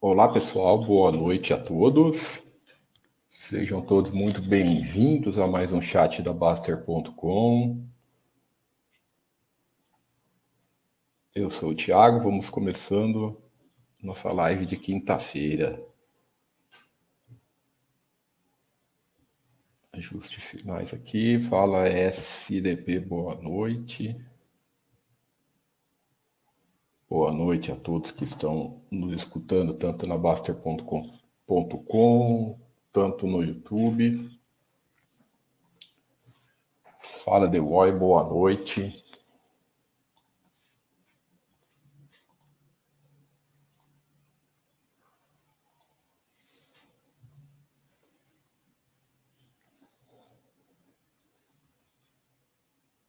Olá, pessoal, boa noite a todos. Sejam todos muito bem-vindos a mais um chat da Baster.com. Eu sou o Thiago, vamos começando nossa live de quinta-feira. Ajustes finais aqui, fala SDP, boa noite. Boa noite a todos que estão nos escutando, tanto na Baster.com, tanto no YouTube. Fala The boa noite.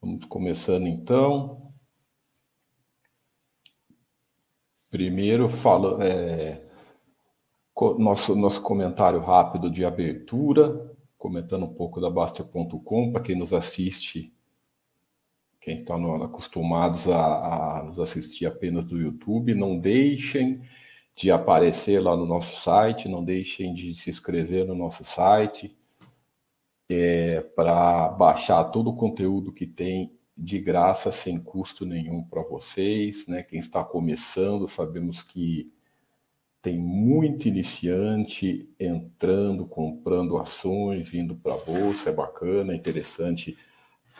Vamos começando então. Primeiro, falo, é, nosso, nosso comentário rápido de abertura, comentando um pouco da Baster.com, para quem nos assiste, quem está no, acostumados a, a, nos assistir apenas do YouTube, não deixem de aparecer lá no nosso site, não deixem de se inscrever no nosso site, é, para baixar todo o conteúdo que tem de graça, sem custo nenhum para vocês. Né? Quem está começando, sabemos que tem muito iniciante entrando, comprando ações, vindo para a bolsa, é bacana, é interessante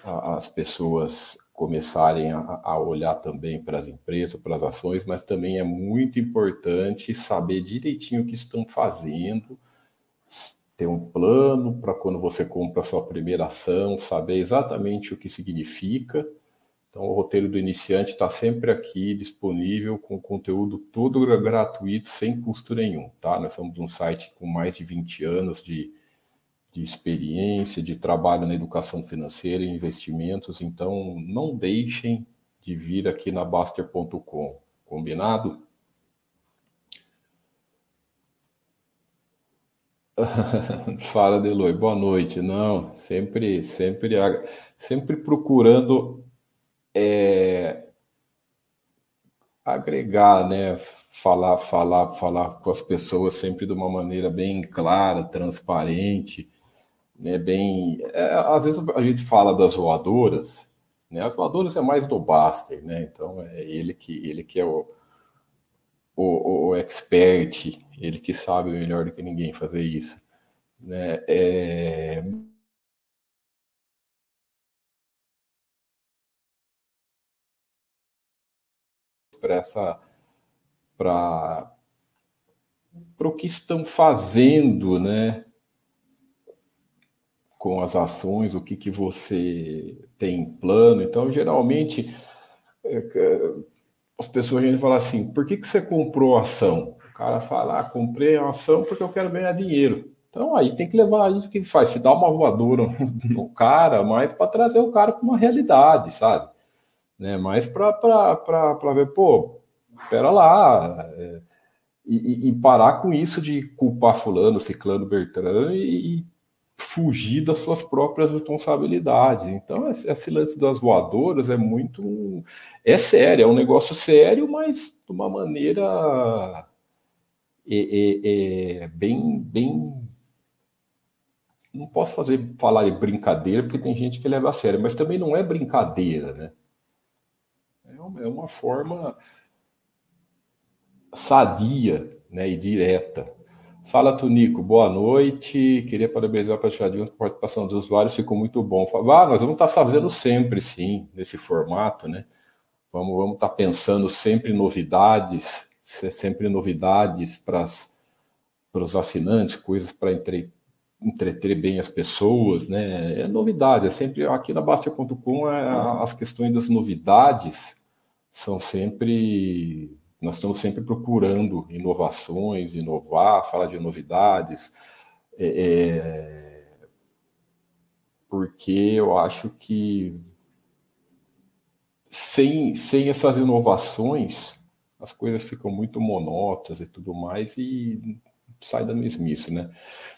as pessoas começarem a, olhar também para as empresas, para as ações, mas também é muito importante saber direitinho o que estão fazendo, ter um plano para quando você compra a sua primeira ação, saber exatamente o que significa. Então, o roteiro do iniciante está sempre aqui disponível com conteúdo todo gratuito, sem custo nenhum. Tá? Nós somos um site com mais de 20 anos de, de experiência, de trabalho na educação financeira e investimentos, então não deixem de vir aqui na Baster.com. Combinado? Fala, Deloy. Boa noite. Não, sempre, sempre, sempre procurando é, agregar, né? Falar, falar, falar com as pessoas sempre de uma maneira bem clara, transparente, né? Bem, é, às vezes a gente fala das voadoras, né? As voadoras é mais do Baster, né? Então é ele que ele que é o o, o expert, ele que sabe melhor do que ninguém fazer isso. Né? É... Para essa. Para o que estão fazendo, né? Com as ações, o que, que você tem em plano. Então, geralmente, é, as pessoas vêm falar assim: por que, que você comprou a ação? Cara fala: ah, comprei a ação porque eu quero ganhar dinheiro. Então aí tem que levar isso que ele faz, se dá uma voadora no cara, mas para trazer o cara para uma realidade, sabe? Né? Mas para ver, pô, espera lá, é, e, e, parar com isso de culpar fulano, ciclano, Bertrand e, e fugir das suas próprias responsabilidades. Então, esse lance das voadoras é muito. É sério, é um negócio sério, mas de uma maneira é, é, é bem, bem. Não posso fazer falar de brincadeira, porque tem gente que leva a sério, mas também não é brincadeira, né? É uma, é uma forma sadia né, e direta Fala, Tunico, boa noite. Queria parabenizar para a participação dos usuários, ficou muito bom. Ah, nós vamos estar fazendo sempre, sim, nesse formato, né? Vamos, vamos estar pensando sempre novidades, sempre novidades para os assinantes, coisas para entre, entreter bem as pessoas, né? É novidade, é sempre aqui na Baster.com é, as questões das novidades são sempre nós estamos sempre procurando inovações, inovar, falar de novidades, é, é, porque eu acho que sem, sem essas inovações as coisas ficam muito monótonas e tudo mais e sai da mesmice, né?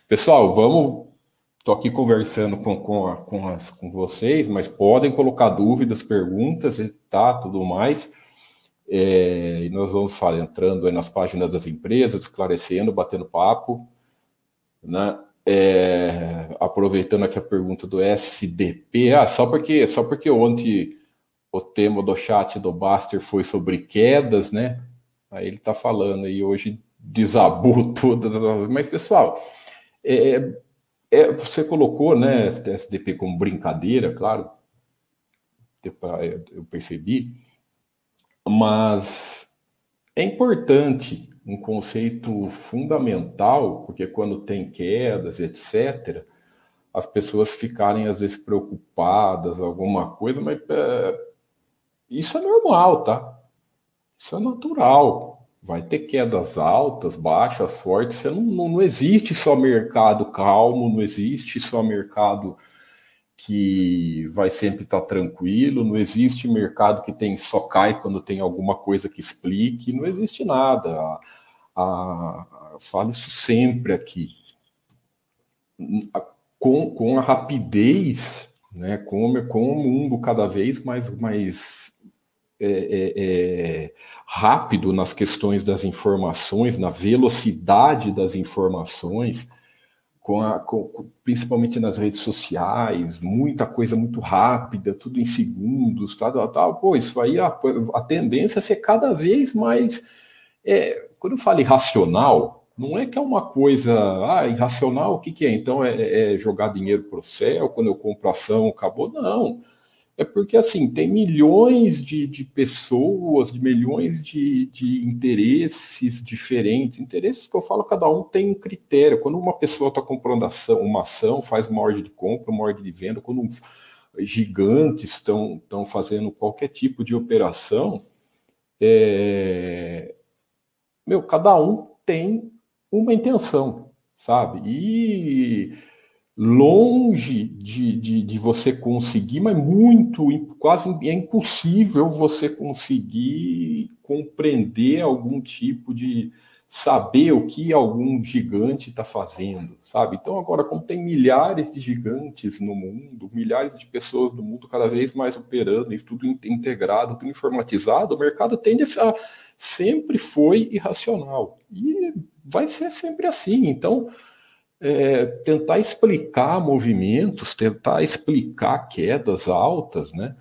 Pessoal, vamos. Estou aqui conversando com, com, com, as, com vocês, mas podem colocar dúvidas, perguntas e tá, tudo mais. É, e nós vamos falar, entrando nas páginas das empresas, esclarecendo, batendo papo, né? É, aproveitando aqui a pergunta do SDP, ah, só porque, só porque ontem o tema do chat do Baster foi sobre quedas, né? Aí ele está falando e hoje desabou todas as. Mas, pessoal, é, é, você colocou né, SDP como brincadeira, claro, eu percebi, mas é importante um conceito fundamental, porque quando tem quedas, etc., as pessoas ficarem às vezes preocupadas, alguma coisa, mas é, isso é normal, tá? Isso é natural. Vai ter quedas altas, baixas, fortes. Você não, não, não existe só mercado calmo, não existe só mercado que vai sempre estar tranquilo, não existe mercado que tem só cai quando tem alguma coisa que explique, não existe nada. A, a, eu falo isso sempre aqui. Com, com a rapidez, né, com, com o mundo cada vez mais, mais é, é, é, rápido nas questões das informações, na velocidade das informações, com a, com, principalmente nas redes sociais, muita coisa muito rápida, tudo em segundos, tal, tal, tal. Pô, isso aí a, a tendência é ser cada vez mais. É, quando eu falo irracional, não é que é uma coisa ah, irracional, o que, que é? Então é, é jogar dinheiro para o céu, quando eu compro ação, acabou. Não. É porque, assim, tem milhões de, de pessoas, de milhões de, de interesses diferentes. Interesses que eu falo, cada um tem um critério. Quando uma pessoa está comprando ação, uma ação, faz uma ordem de compra, uma ordem de venda, quando gigantes estão fazendo qualquer tipo de operação, é... meu, cada um tem uma intenção, sabe? E longe de, de, de, você conseguir, mas muito, quase é impossível você conseguir compreender algum tipo de saber o que algum gigante está fazendo, sabe? Então agora, como tem milhares de gigantes no mundo, milhares de pessoas no mundo cada vez mais operando e tudo integrado, tudo informatizado, o mercado tende a sempre foi irracional e vai ser sempre assim. Então é, tentar explicar movimentos, tentar explicar quedas altas, né?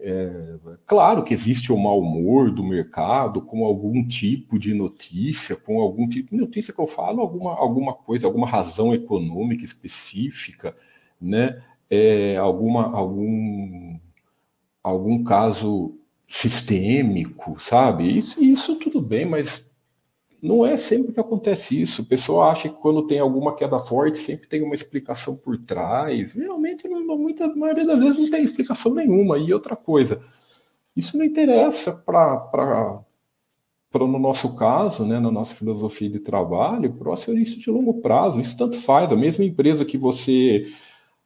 É, claro que existe o mau humor do mercado com algum tipo de notícia, com algum tipo de notícia que eu falo, alguma, alguma coisa, alguma razão econômica específica, né? É, alguma, algum, algum caso sistêmico, sabe? Isso, isso tudo bem, mas não é sempre que acontece isso. O pessoal acha que quando tem alguma queda forte, sempre tem uma explicação por trás. Realmente, muita maioria das vezes não tem explicação nenhuma. E outra coisa, isso não interessa para no nosso caso, né, na nossa filosofia de trabalho, para o acionista de longo prazo. Isso tanto faz. A mesma empresa que você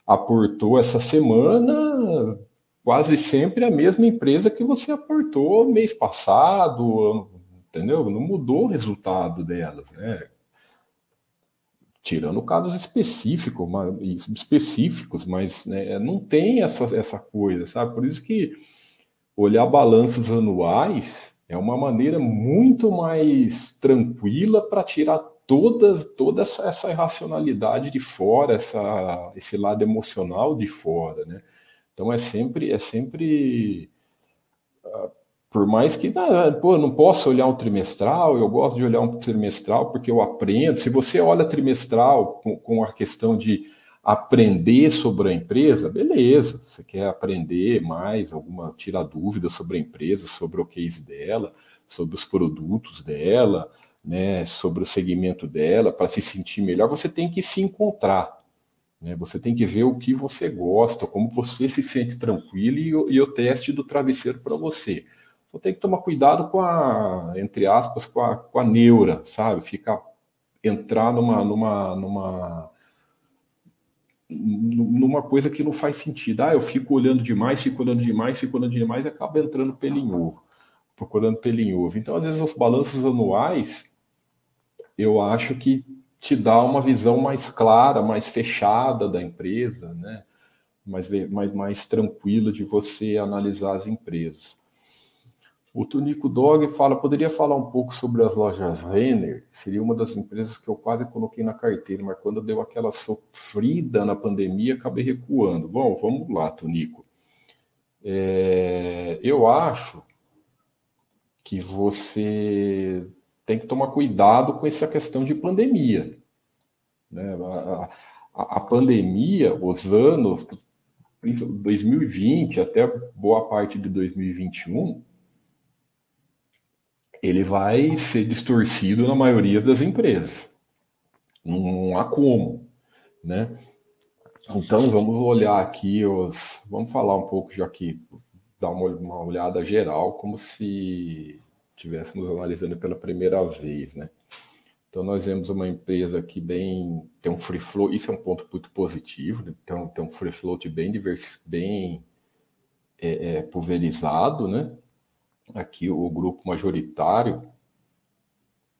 aportou essa semana, quase sempre a mesma empresa que você aportou mês passado, entendeu? Não mudou o resultado delas, né? Tirando casos específicos, mas, específicos, mas né, não tem essa, essa coisa, sabe? Por isso que olhar balanços anuais é uma maneira muito mais tranquila para tirar toda, toda essa, essa irracionalidade de fora, essa, esse lado emocional de fora, né? Então é sempre, é sempre uh, por mais que, ah, pô, não posso olhar um trimestral, eu gosto de olhar um trimestral porque eu aprendo. Se você olha trimestral com, com a questão de aprender sobre a empresa, beleza. Você quer aprender mais, alguma tirar dúvidas sobre a empresa, sobre o case dela, sobre os produtos dela, né, sobre o segmento dela, para se sentir melhor, você tem que se encontrar. Né? Você tem que ver o que você gosta, como você se sente tranquilo e, e o teste do travesseiro para você. Só tem que tomar cuidado com a, entre aspas, com a, com a neura, sabe? Ficar, entrar numa, numa, numa, numa coisa que não faz sentido. Ah, eu fico olhando demais, fico olhando demais, fico olhando demais e acaba entrando pelo em ovo, procurando pelo em ovo. Então, às vezes, os balanços anuais, eu acho que te dá uma visão mais clara, mais fechada da empresa, né? mais, mais, mais tranquila de você analisar as empresas. O Tunico Dog fala, poderia falar um pouco sobre as lojas Renner? Seria uma das empresas que eu quase coloquei na carteira, mas quando deu aquela sofrida na pandemia, acabei recuando. Bom, vamos lá, Tunico. É, eu acho que você tem que tomar cuidado com essa questão de pandemia. Né? A, a, a pandemia, os anos 2020 até boa parte de 2021 ele vai ser distorcido na maioria das empresas. Não há como, né? Então vamos olhar aqui os, vamos falar um pouco já que dar uma, uma olhada geral como se estivéssemos analisando pela primeira vez, né? Então nós vemos uma empresa que bem tem um free flow, isso é um ponto muito positivo, né? tem, um, tem um free float bem divers, bem é, é, pulverizado, né? Aqui o grupo majoritário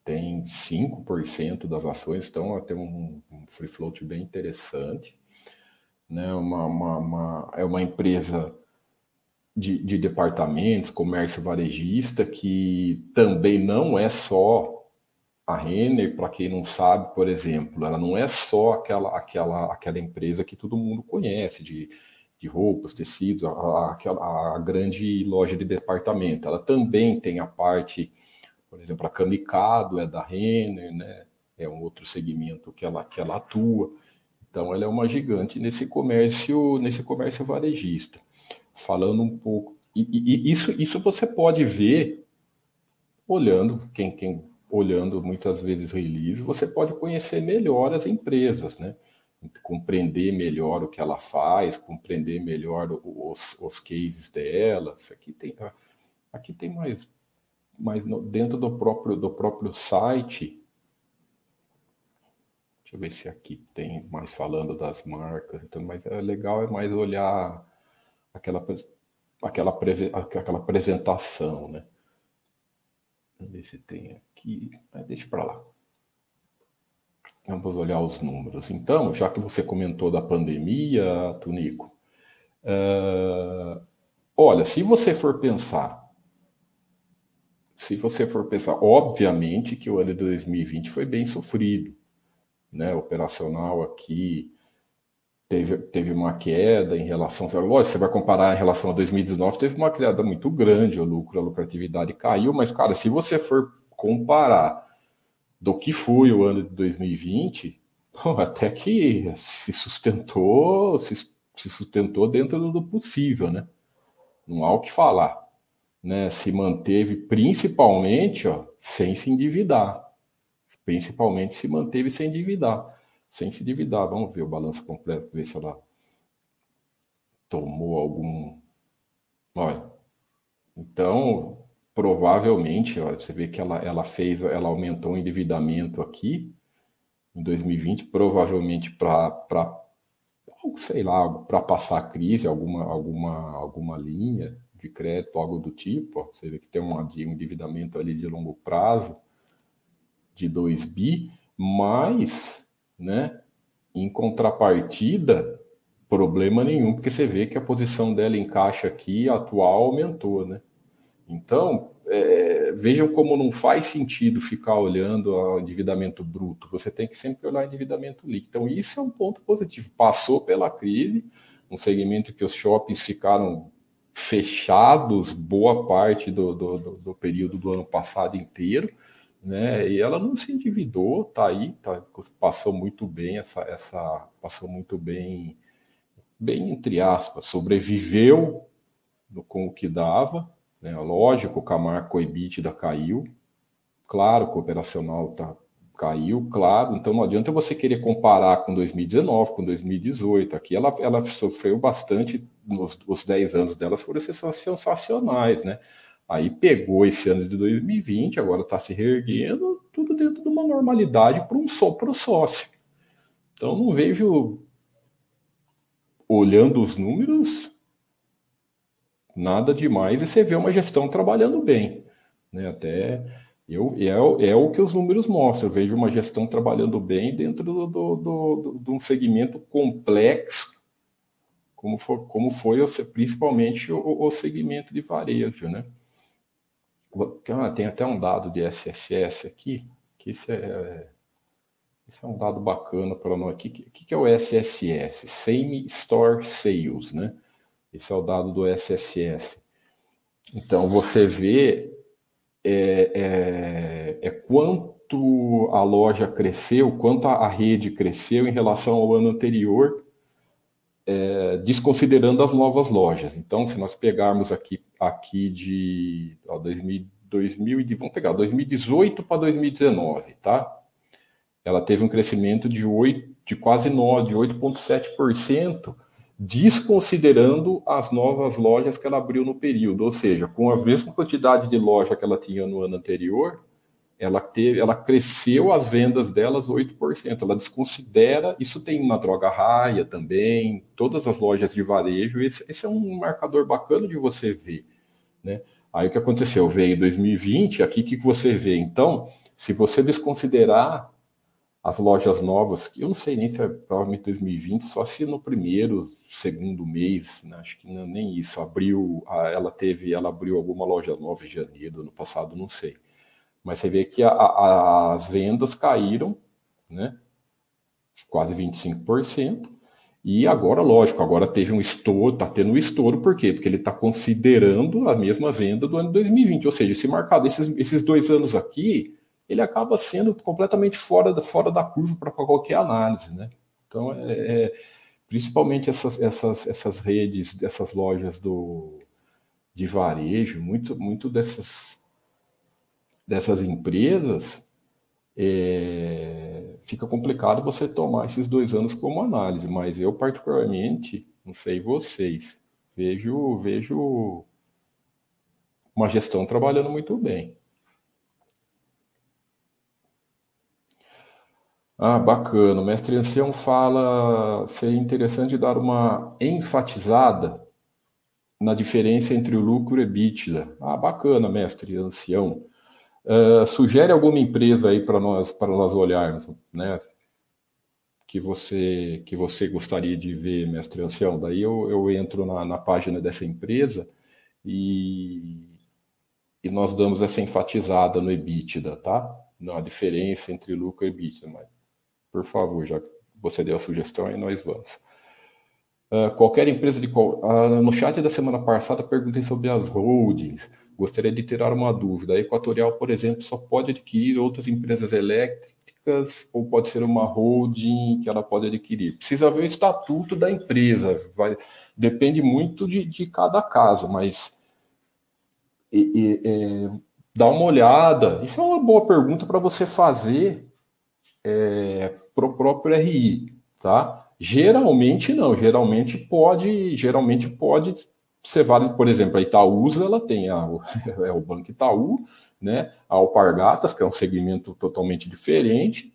tem 5% das ações, então tem um, um, free float bem interessante. Né? Uma, uma, uma é uma empresa de, de departamentos, comércio varejista, que também não é só a Renner, para quem não sabe, por exemplo, ela não é só aquela, aquela, aquela empresa que todo mundo conhece, de de roupas, tecidos, a, a, a, grande loja de departamento. Ela também tem a parte, por exemplo, a Kamikado é da Renner, né? é um outro segmento que ela, que ela atua. Então, ela é uma gigante nesse comércio, nesse comércio varejista. Falando um pouco, e, e isso, isso você pode ver olhando, quem, quem olhando muitas vezes release, você pode conhecer melhor as empresas, né? Compreender melhor o que ela faz, compreender melhor os, os cases dela. Aqui tem, aqui tem mais, mais no, dentro do próprio, do próprio site. Deixa eu ver se aqui tem mais falando das marcas. Então, mas é legal é mais olhar aquela, aquela, aquela apresentação, né? Vamos ver se tem aqui. Deixa para lá. Vamos olhar os números. Então, já que você comentou da pandemia, Tunico, uh, olha, se você for pensar, se você for pensar, obviamente que o ano de 2020 foi bem sofrido, né? Operacional aqui teve, teve uma queda em relação, lógico, você vai comparar em relação a 2019, teve uma queda muito grande, o lucro, a lucratividade caiu, mas cara, se você for comparar do que foi o ano de 2020, bom, até que se sustentou, se, se sustentou dentro do possível, né? Não há o que falar. Né? Se manteve principalmente ó, sem se endividar. Principalmente se manteve sem endividar. Sem se endividar. Vamos ver o balanço completo, ver se ela tomou algum. Olha. Então, provavelmente, você vê que ela, ela fez, ela aumentou o endividamento aqui em 2020, provavelmente para, sei lá, para passar a crise, alguma, alguma, alguma linha de crédito, algo do tipo. Ó, você vê que tem um endividamento ali de longo prazo de 2 bi, mas, né, em contrapartida, problema nenhum, porque você vê que a posição dela em caixa aqui atual aumentou, né? Então, é, vejam como não faz sentido ficar olhando o endividamento bruto. Você tem que sempre olhar o endividamento líquido. Então, isso é um ponto positivo. Passou pela crise, um segmento que os shoppings ficaram fechados boa parte do, do, do, do período do ano passado inteiro, né? E ela não se endividou, tá aí, tá, passou muito bem essa, essa, passou muito bem, bem entre aspas, sobreviveu no, com o que dava, né? Lógico, a marca EBITDA caiu, claro que o operacional tá, caiu, claro, então não adianta você querer comparar com 2019, com 2018. Aqui ela, ela sofreu bastante, nos, os 10 anos delas foram sensacionais, né? Aí pegou esse ano de 2020, agora está se reerguendo, tudo dentro de uma normalidade para um só para o sócio. Então não vejo, olhando os números, nada demais e você vê uma gestão trabalhando bem. Né? Até eu, é, é o que os números mostram. Eu vejo uma gestão trabalhando bem dentro do, do, do, de um segmento complexo, como, for, como foi principalmente o, o segmento de varejo. Né? tem até um dado de SSS aqui, que isso é, isso é um dado bacana para nós. O que, que é o SSS? Same Store Sales, né? Esse é o dado do SSS. Então, você vê é, é, é quanto a loja cresceu, quanto a, rede cresceu em relação ao ano anterior, é, desconsiderando as novas lojas. Então, se nós pegarmos aqui, aqui de ó, 2000, 2000, vamos pegar 2018 para 2019, tá? Ela teve um crescimento de, 8, de quase 9, de 8,7%, desconsiderando as novas lojas que ela abriu no período, ou seja, com a mesma quantidade de loja que ela tinha no ano anterior, ela teve, ela cresceu as vendas delas 8%. Ela desconsidera, isso tem na droga raia também, todas as lojas de varejo, esse, esse é um marcador bacana de você ver, né? Aí o que aconteceu? Veio 2020, aqui que você vê? Então, se você desconsiderar as lojas novas, que eu não sei nem se é provavelmente 2020, só se no primeiro, segundo mês, né? acho que não, nem isso, abriu, ela teve, ela abriu alguma loja nova em janeiro ano passado, não sei. Mas você vê que a, a, as vendas caíram, né? Quase 25%. E agora, lógico, agora teve um estouro, está tendo um estouro, por quê? Porque ele está considerando a mesma venda do ano 2020. Ou seja, esse marcado, esses, esses dois anos aqui, ele acaba sendo completamente fora, fora da curva para qualquer análise, né? Então, é, é, principalmente essas, essas, essas redes, essas lojas do, de varejo, muito, muito dessas, dessas empresas, é, fica complicado você tomar esses dois anos como análise, mas eu particularmente, não sei vocês, vejo, vejo uma gestão trabalhando muito bem. Ah, bacana. O mestre Ancião fala, seria interessante dar uma enfatizada na diferença entre o lucro e EBITDA. Ah, bacana, mestre Ancião. Uh, sugere alguma empresa aí para nós, para nós olharmos, né? Que você, que você gostaria de ver, mestre Ancião. Daí eu, eu entro na, na página dessa empresa e, e nós damos essa enfatizada no EBITDA, tá? Na diferença entre lucro e EBITDA. Mas por favor, já que você deu a sugestão e nós vamos. Uh, qualquer empresa de. Uh, no chat da semana passada perguntei sobre as holdings. Gostaria de tirar uma dúvida. A Equatorial, por exemplo, só pode adquirir outras empresas elétricas ou pode ser uma holding que ela pode adquirir? Precisa ver o estatuto da empresa. Vai, depende muito de, de cada caso, mas e, e, é, dá uma olhada. Isso é uma boa pergunta para você fazer é, para o próprio RI, tá? Geralmente não, geralmente pode, geralmente pode ser válido, por exemplo, a Itaúsa, ela tem a, é o Banco Itaú, né? A Alpargatas, que é um segmento totalmente diferente,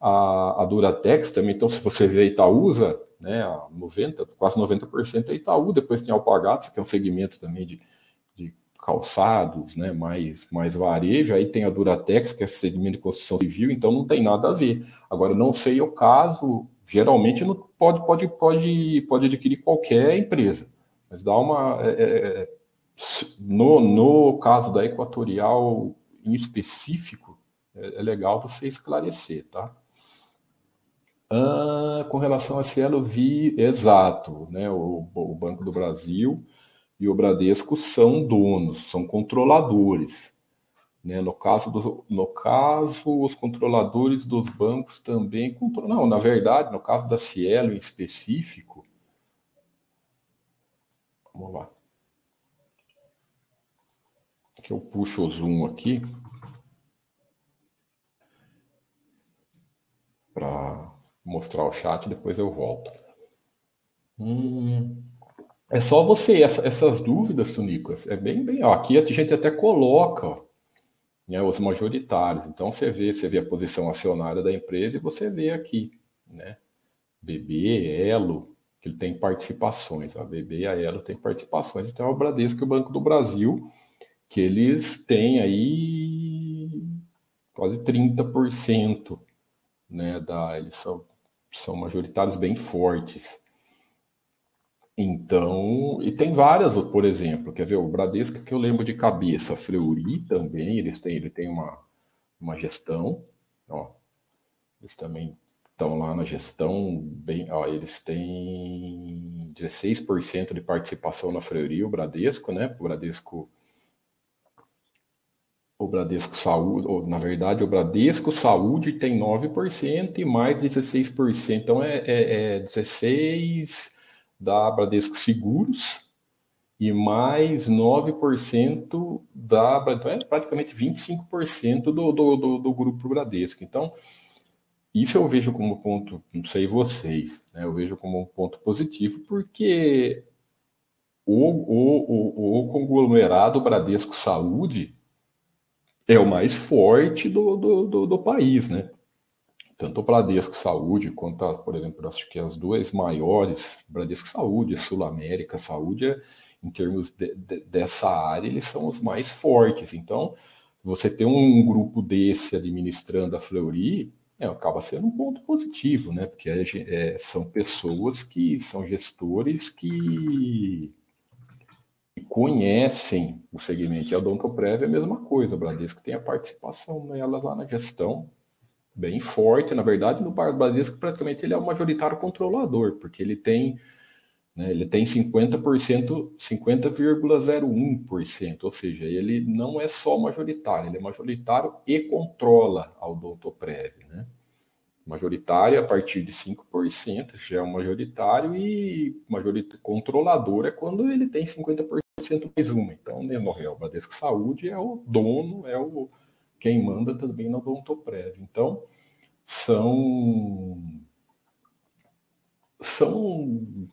a, a Duratex também, então se você vê a Itaúsa, né, a 90, quase 90% é Itaú, depois tem a Alpargatas, que é um segmento também de calçados, né, mais, mais varejo, aí tem a Duratex, que é segmento de construção civil, então não tem nada a ver. Agora, não sei o caso, geralmente não pode, pode, pode, pode adquirir qualquer empresa, mas dá uma. É, é, é no, no caso da Equatorial em específico, é, é legal você esclarecer, tá? Ah, com relação a Cielo, vi exato, né? O, o Banco do Brasil e o Bradesco são donos, são controladores. Né? No, caso do, no caso, os controladores dos bancos também controlam. Não, na verdade, no caso da Cielo em específico. Vamos lá. Que eu puxo o zoom aqui. Para mostrar o chat, depois eu volto. Hum. É só você, essa, essas dúvidas, Tunicas, é bem, bem. Ó, aqui a gente até coloca ó, né, os majoritários. Então você vê, você vê a posição acionária da empresa e você vê aqui, né? BB, Elo, que ele tem participações. A BB e a Elo tem participações. Então é o Bradesco e o Banco do Brasil, que eles têm aí quase 30%, né? Da, eles são, são majoritários bem fortes. Então, e tem várias, por exemplo, quer ver, o Bradesco que eu lembro de cabeça, Fleury também, eles têm, ele tem uma, uma gestão, ó, eles também estão lá na gestão, bem, ó, eles têm 16% de participação na Fleury, o Bradesco, né, o Bradesco o Bradesco Saúde, ou, na verdade, o Bradesco Saúde tem 9% e mais 16%. Então é, é, é 16% da Bradesco Seguros e mais 9% da. Então é praticamente 25% do, do, do, do grupo Bradesco. Então, isso eu vejo como ponto, não sei vocês, né? eu vejo como um ponto positivo, porque o, o, o, o conglomerado Bradesco Saúde é o mais forte do, do, do, do país, né? Tanto o Bradesco Saúde quanto, a, por exemplo, acho que as duas maiores, Bradesco Saúde, Sul América Saúde, em termos de, de, dessa área, eles são os mais fortes. Então, você ter um grupo desse administrando a Fleury, é, acaba sendo um ponto positivo, né? Porque é, é, são pessoas que são gestores que conhecem o segmento. E a Odontoprev é a mesma coisa. O Bradesco tem a participação nela lá na gestão bem forte. Na verdade, no Bradesco, praticamente, ele é o majoritário controlador, porque ele tem, né, ele tem 50%, 50,01%. Ou seja, ele não é só majoritário, ele é majoritário e controla a Odontoprev, né? majoritário a partir de 5%, já é um majoritário, e majoritário controlador é quando ele tem 50% mais uma. Então, né, o Bradesco Saúde é o dono, é o quem manda também na Odontoprev. Então, são são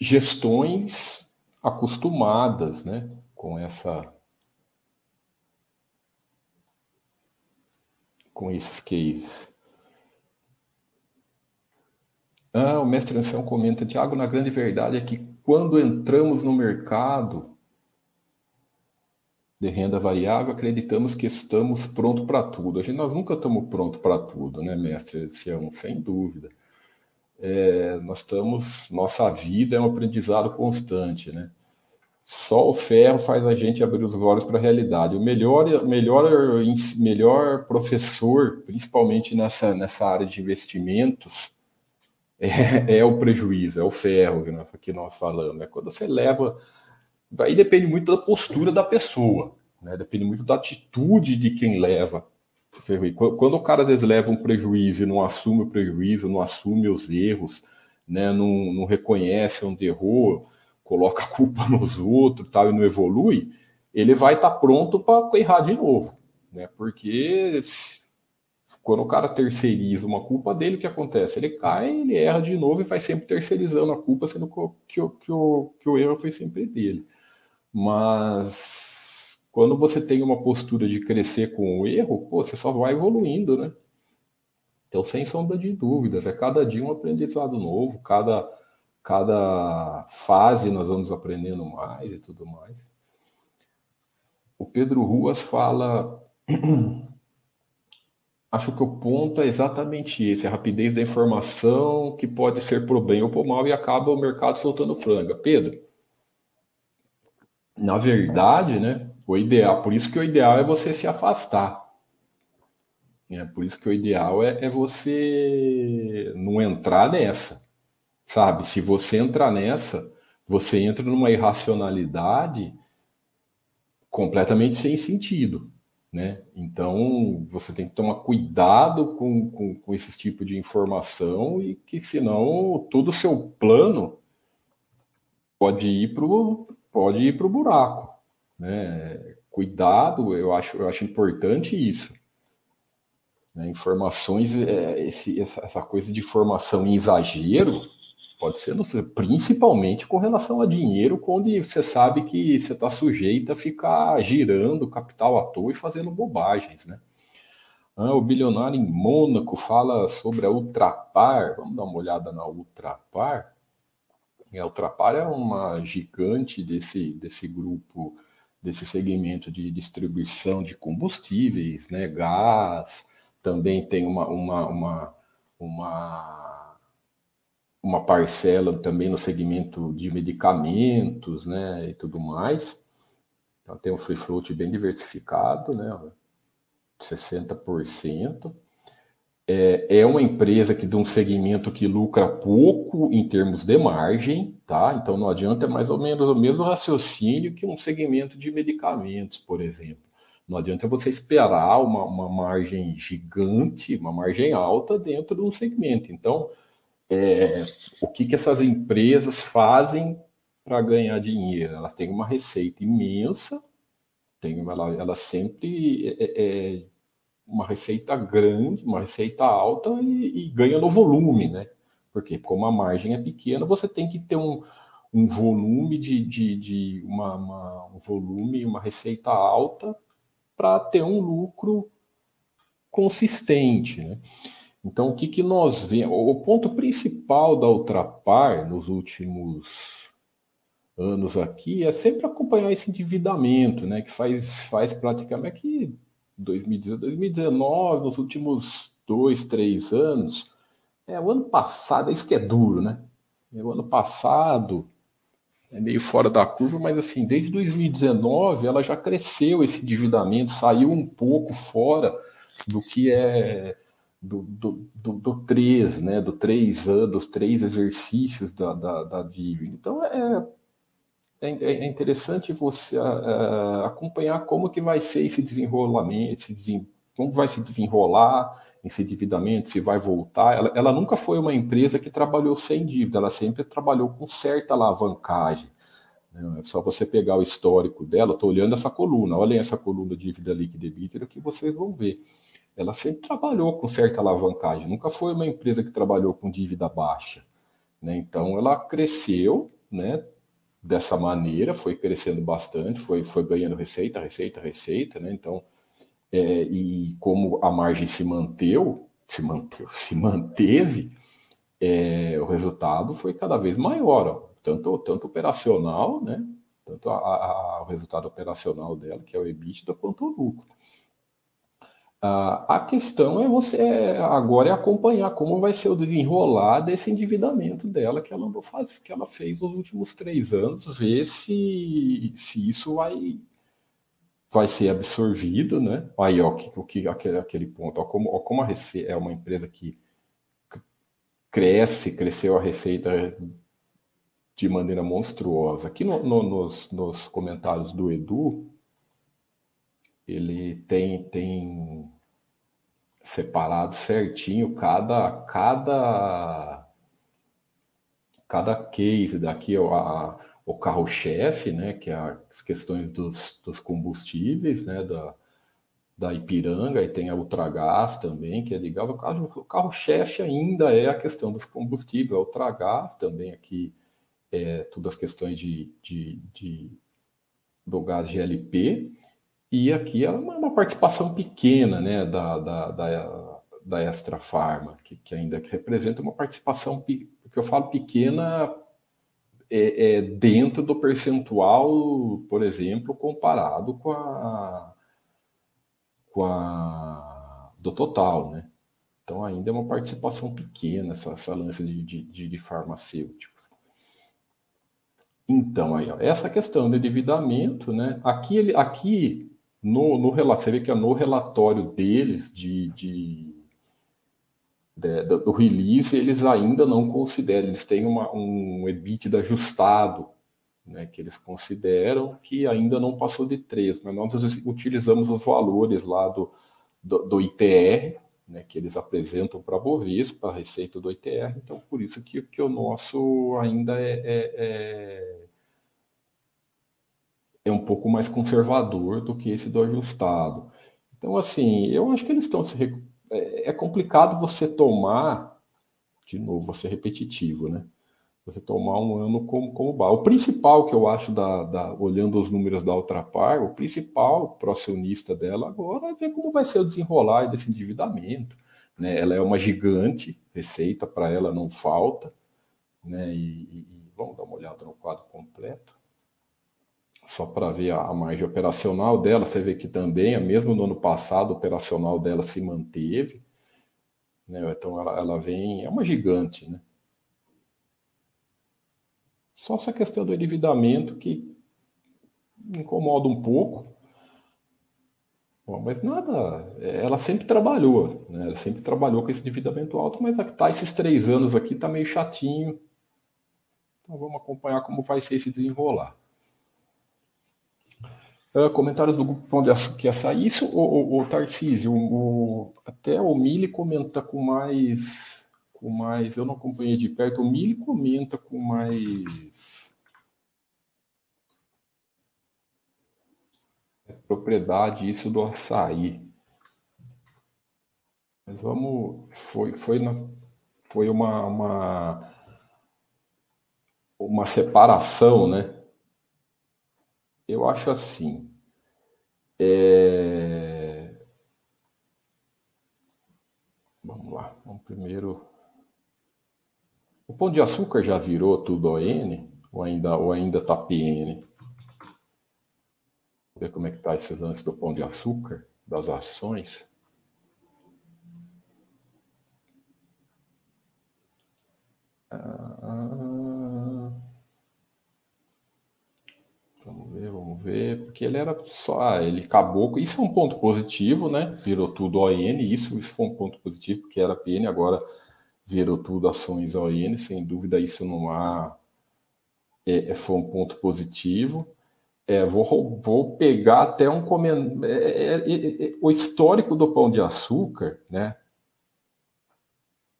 gestões acostumadas, né, com essa com esses cases. Ah, o mestre Anselmo comenta, Tiago, na grande verdade é que quando entramos no mercado de renda variável, acreditamos que estamos pronto para tudo. A gente, nós nunca estamos pronto para tudo, né, mestre Sião? Sem dúvida. É, nós estamos, nossa vida é um aprendizado constante, né? Só o ferro faz a gente abrir os olhos para a realidade. O melhor, melhor, melhor professor, principalmente nessa, nessa área de investimentos, é, é, o prejuízo, é o ferro que nós, que nós falamos. É quando você leva. Aí depende muito da postura da pessoa, né? depende muito da atitude de quem leva. Quando o cara às vezes leva um prejuízo e não assume o prejuízo, não assume os erros, né? não, não reconhece onde errou, coloca a culpa nos outros tal, e não evolui, ele vai estar tá pronto para errar de novo. Né? Porque quando o cara terceiriza uma culpa dele, o que acontece? Ele cai, ele erra de novo e vai sempre terceirizando a culpa, sendo que que o, que o erro foi sempre dele. Mas quando você tem uma postura de crescer com o erro, pô, você só vai evoluindo, né? Então, sem sombra de dúvidas, é cada dia um aprendizado novo, cada, cada fase nós vamos aprendendo mais e tudo mais. O Pedro Ruas fala acho que o ponto é exatamente esse, a rapidez da informação que pode ser pro bem ou pro mal e acaba o mercado soltando franga. Pedro, na verdade, né, o ideal, por isso que o ideal é você se afastar. É, por isso que o ideal é, é você não entrar nessa, sabe? Se você entrar nessa, você entra numa irracionalidade completamente sem sentido. Né? Então, você tem que tomar cuidado com, com, com esse tipo de informação e que senão todo o seu plano pode ir para o pode ir pro buraco. Né? Cuidado, eu acho, eu acho importante isso. Né? Informações, é, esse, essa, essa coisa de informação em exagero, Pode ser, principalmente com relação a dinheiro, onde você sabe que você está sujeito a ficar girando capital à toa e fazendo bobagens, né? Ah, o bilionário em Mônaco fala sobre a Ultrapar. Vamos dar uma olhada na Ultrapar. A Ultrapar é uma gigante desse, desse grupo, desse segmento de distribuição de combustíveis, né? Gás. Também tem uma, uma, uma, uma uma parcela também no segmento de medicamentos, né, e tudo mais. Então tem um free float bem diversificado, né, 60%. É, é uma empresa que de um segmento que lucra pouco em termos de margem, tá? Então não adianta é mais ou menos o mesmo raciocínio que um segmento de medicamentos, por exemplo. Não adianta você esperar uma, uma margem gigante, uma margem alta dentro de um segmento. Então, é, o que, que essas empresas fazem para ganhar dinheiro? Elas têm uma receita imensa, tem, ela, ela sempre é, é, é uma receita grande, uma receita alta e, e, ganha no volume, né? Porque como a margem é pequena, você tem que ter um, um volume de, de, de uma, uma, um volume, uma receita alta para ter um lucro consistente, né? Então, o que, que nós vemos? O ponto principal da Ultrapar nos últimos anos aqui é sempre acompanhar esse endividamento, né? Que faz, faz praticamente que 2019, nos últimos dois, três anos. É, o ano passado, isso que é duro, né? O ano passado é meio fora da curva, mas assim, desde 2019 ela já cresceu esse endividamento, saiu um pouco fora do que é do, do, do, do 3, né, do três anos, três exercícios da, da, da dívida. Então é, é, é interessante você uh, acompanhar como que vai ser esse desenrolamento, esse como vai se desenrolar esse endividamento, se vai voltar. Ela, ela nunca foi uma empresa que trabalhou sem dívida, ela sempre trabalhou com certa alavancagem. Né? É só você pegar o histórico dela, estou olhando essa coluna, olhem essa coluna dívida líquida e EBITDA que vocês vão ver ela sempre trabalhou com certa alavancagem, nunca foi uma empresa que trabalhou com dívida baixa. Né? Então, ela cresceu né, dessa maneira, foi crescendo bastante, foi, foi ganhando receita, receita, receita. Né? Então, é, e como a margem se manteu, se manteve, se manteve é, o resultado foi cada vez maior, ó, tanto, tanto operacional, né? tanto a, a, o resultado operacional dela, que é o EBITDA, quanto o lucro. A questão é você agora é acompanhar como vai ser o desenrolar desse endividamento dela que ela andou faz, que ela fez nos últimos três anos, ver se, se isso vai vai ser absorvido, né? Aí ó, que, que aquele, aquele ponto, ó, como, ó, como a receita é uma empresa que cresce, cresceu a receita de maneira monstruosa. Aqui no, no, nos, nos comentários do Edu, ele tem, tem separado certinho cada cada cada case daqui a, o carro-chefe, né, que é as questões dos, dos combustíveis, né, da, da Ipiranga, e tem a Ultragás também, que é ligado. O carro-chefe ainda é a questão dos combustíveis, a Ultragás também aqui, é, todas as questões de, de, de do gás GLP, e aqui é uma, uma participação pequena né, da, da, da, da Extra Pharma, que, que ainda representa uma participação, que eu falo pequena, é, é, dentro do percentual, por exemplo, comparado com a, com a do total, né? Então ainda é uma participação pequena essa, essa lance de, de, de farmacêuticos. Então aí, ó, essa questão de endividamento, né? Aqui, aqui no, no, você vê que é no relatório deles de, de, de, do release, eles ainda não consideram, eles têm uma, um EBITDA ajustado, né, que eles consideram que ainda não passou de 3, mas nós utilizamos os valores lá do, do, do ITR, né, que eles apresentam para a Bovespa, a receita do ITR, então por isso que, que o nosso ainda é, é, é é um pouco mais conservador do que esse do ajustado. Então, assim, eu acho que eles estão se. É, é complicado você tomar, de novo, você repetitivo, né? Você tomar um ano como, como base. O principal que eu acho, da, da, olhando os números da Ultrapar, o principal proacionista dela agora é ver como vai ser o desenrolar desse endividamento. Né? Ela é uma gigante, receita para ela não falta. Né? E, e, vamos dar uma olhada no quadro completo só para ver a, a, margem operacional dela, você vê que também, mesmo no ano passado, o operacional dela se manteve. Né? Então ela, ela vem, é uma gigante, né? Só essa questão do endividamento que incomoda um pouco. Bom, mas nada, ela sempre trabalhou, né? Ela sempre trabalhou com esse endividamento alto, mas tá esses três anos aqui tá meio chatinho. Então vamos acompanhar como vai ser esse desenrolar. Uh, comentários do grupo Pão de Açúcar e Açaí. Isso, o, o, o Tarcísio, o, até o Mili comenta com mais, com mais. Eu não acompanhei de perto. O Mili comenta com mais. É propriedade isso do açaí. Mas vamos. Foi, foi, na, foi uma, uma, uma separação, né? Eu acho assim. É... Vamos lá, vamos primeiro. O pão de açúcar já virou tudo ON ou ainda ou ainda tá PN? Vamos ver como é que tá esse lance do pão de açúcar, das ações. Ah, Vamos ver, vamos ver, porque ele era só, ah, ele acabou, isso foi um ponto positivo, né? Virou tudo ON, isso, isso foi um ponto positivo, porque era PN, agora virou tudo ações ON, sem dúvida isso não há, é, é, foi um ponto positivo. É, vou, vou pegar até um comentário, é, é, é, o histórico do pão de açúcar, né?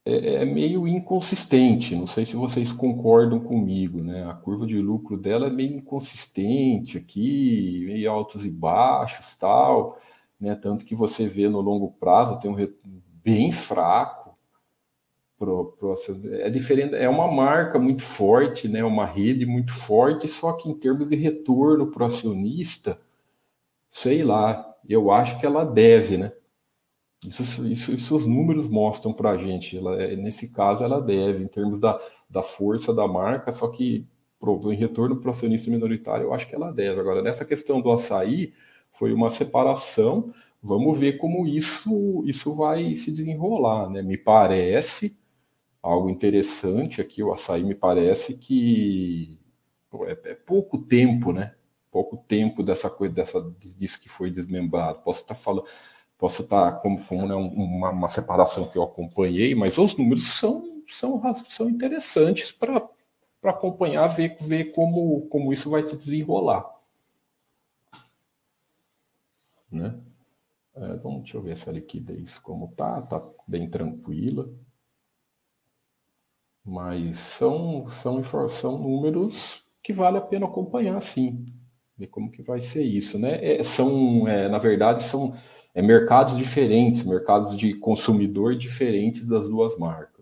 É, é, meio inconsistente. Não sei se vocês concordam comigo, né? A curva de lucro dela é meio inconsistente aqui, meio altos e baixos, tal, né? Tanto que você vê no longo prazo tem um retorno bem fraco. Pro, pro, é diferente, é uma marca muito forte, né? Uma rede muito forte, só que em termos de retorno para o acionista, sei lá, eu acho que ela deve, né? Isso, isso, isso os números mostram para a gente. Ela, é, nesse caso, ela deve, em termos da, da força da marca, só que pro, em retorno para o acionista minoritário, eu acho que ela deve. Agora, nessa questão do açaí, foi uma separação. Vamos ver como isso, isso vai se desenrolar. Né? Me parece algo interessante aqui. O açaí me parece que é, é pouco tempo, né? Pouco tempo dessa coisa, dessa, disso que foi desmembrado. Posso estar falando posso estar como, como né, uma, uma, separação que eu acompanhei, mas os números são, são, são interessantes para acompanhar, ver, ver como, como isso vai se desenrolar. Né? É, vamos, deixa eu ver essa liquidez como tá, tá bem tranquila. Mas são, são, são números que vale a pena acompanhar, sim. Ver como que vai ser isso, né? É, são, é, na verdade, são é mercados diferentes, mercados de consumidor diferentes das duas marcas.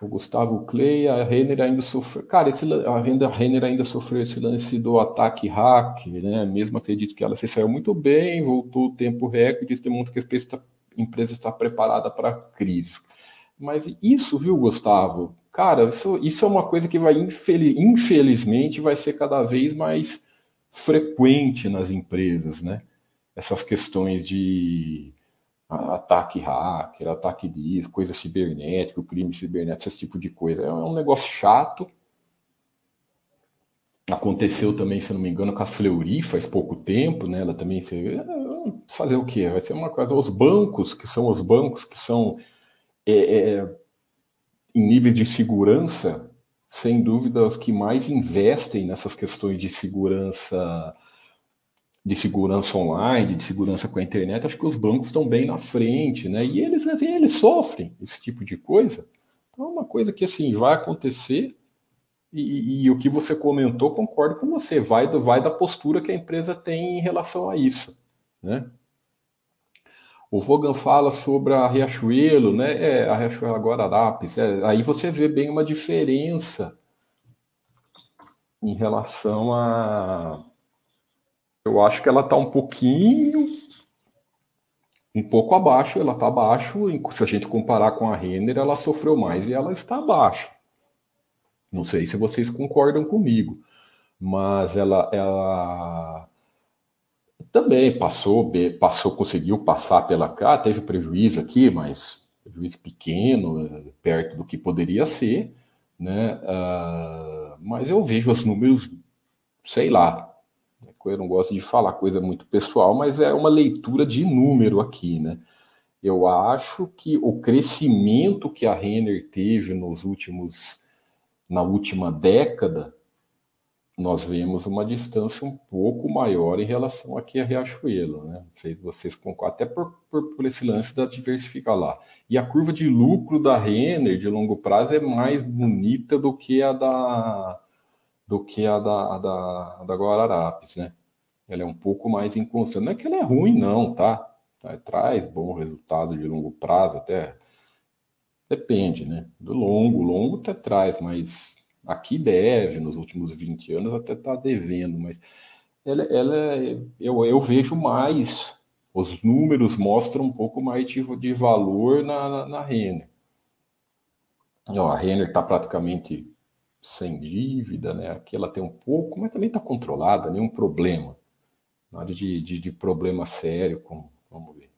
O Gustavo Clay, a Renner ainda sofreu. Cara, esse, a Renner ainda sofreu esse lance do ataque hack, né? Mesmo acredito que ela se saiu muito bem, voltou o tempo recorde, isso demonstra que a empresa está preparada para a crise. Mas isso, viu, Gustavo? Cara, isso, isso é uma coisa que vai, infelizmente, vai ser cada vez mais frequente nas empresas, né? Essas questões de ataque hacker, ataque disso, coisa cibernética, crime cibernético, esse tipo de coisa. É um negócio chato. Aconteceu também, se não me engano, com a Fleury faz pouco tempo, né? Ela também se... É, fazer o quê? Vai ser uma coisa. Os bancos, que são os bancos que são é, é, em níveis de segurança, sem dúvida, os que mais investem nessas questões de segurança de segurança online, de segurança com a internet, acho que os bancos estão bem na frente, né? E eles, assim, eles sofrem esse tipo de coisa. Então é uma coisa que assim vai acontecer. E, e, o que você comentou, concordo com você, vai, vai da postura que a empresa tem em relação a isso, né? O Vogan fala sobre a Riachuelo, né? É, a Riachuelo agora Arapes. É, aí você vê bem uma diferença em relação a, eu acho que ela está um pouquinho, um pouco abaixo, ela está abaixo, se a gente comparar com a Renner, ela sofreu mais e ela está abaixo. Não sei se vocês concordam comigo, mas ela, ela também passou, passou, conseguiu passar pela cá, teve prejuízo aqui, mas prejuízo pequeno, perto do que poderia ser, né? Uh, mas eu vejo os números, sei lá, eu não gosto de falar coisa muito pessoal, mas é uma leitura de número aqui, né? Eu acho que o crescimento que a Renner teve nos últimos, na última década, nós vemos uma distância um pouco maior em relação aqui a Riachuelo, né? Se vocês concordam, até por, por, por, esse lance da diversificar lá. E a curva de lucro da Renner de longo prazo é mais bonita do que a da do que a da, a da, a da Guararapes, né? Ela é um pouco mais inconstante. Não é que ela é ruim, não, tá? tá? Traz bom resultado de longo prazo, até depende, né? Do longo, longo até traz, mas aqui deve, nos últimos 20 anos até está devendo, mas ela, ela eu, eu vejo mais, os números mostram um pouco mais de, de valor na, na, na Renner. A Renner está praticamente sem dívida, né? Aqui ela tem um pouco, mas também está controlada, nenhum problema. Nada de, de, de problema sério com. Vamos ver.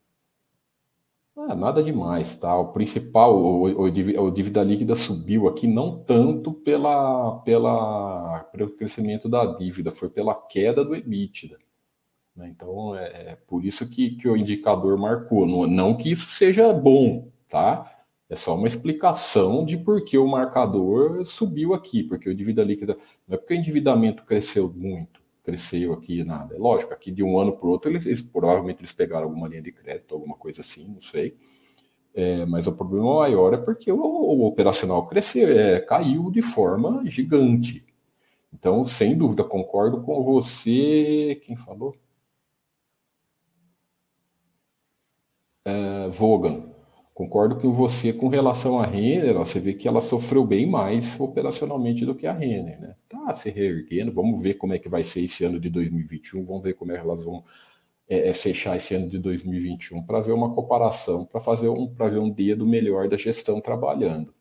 Ah, nada demais, tá? O principal, o, o, o, dívida líquida subiu aqui não tanto pela, pela, pelo crescimento da dívida, foi pela queda do EBITDA. Né? Então, é, é, por isso que, que o indicador marcou. Não, não que isso seja bom, tá? É só uma explicação de por que o marcador subiu aqui, porque o dívida líquida. Não é porque o endividamento cresceu muito cresceu aqui nada. É lógico, aqui de um ano para o outro, eles, eles, provavelmente eles pegaram alguma linha de crédito, alguma coisa assim, não sei. É, mas o problema maior é porque o, o operacional cresceu, é, caiu de forma gigante. Então, sem dúvida, concordo com você. Quem falou? É, Vogan. Concordo com você com relação à Renner, você vê que ela sofreu bem mais operacionalmente do que a Renner, né? Tá se reerguendo, vamos ver como é que vai ser esse ano de 2021, vamos ver como é que elas vão é, é fechar esse ano de 2021 para ver uma comparação, para fazer um, para ver um dia do melhor da gestão trabalhando.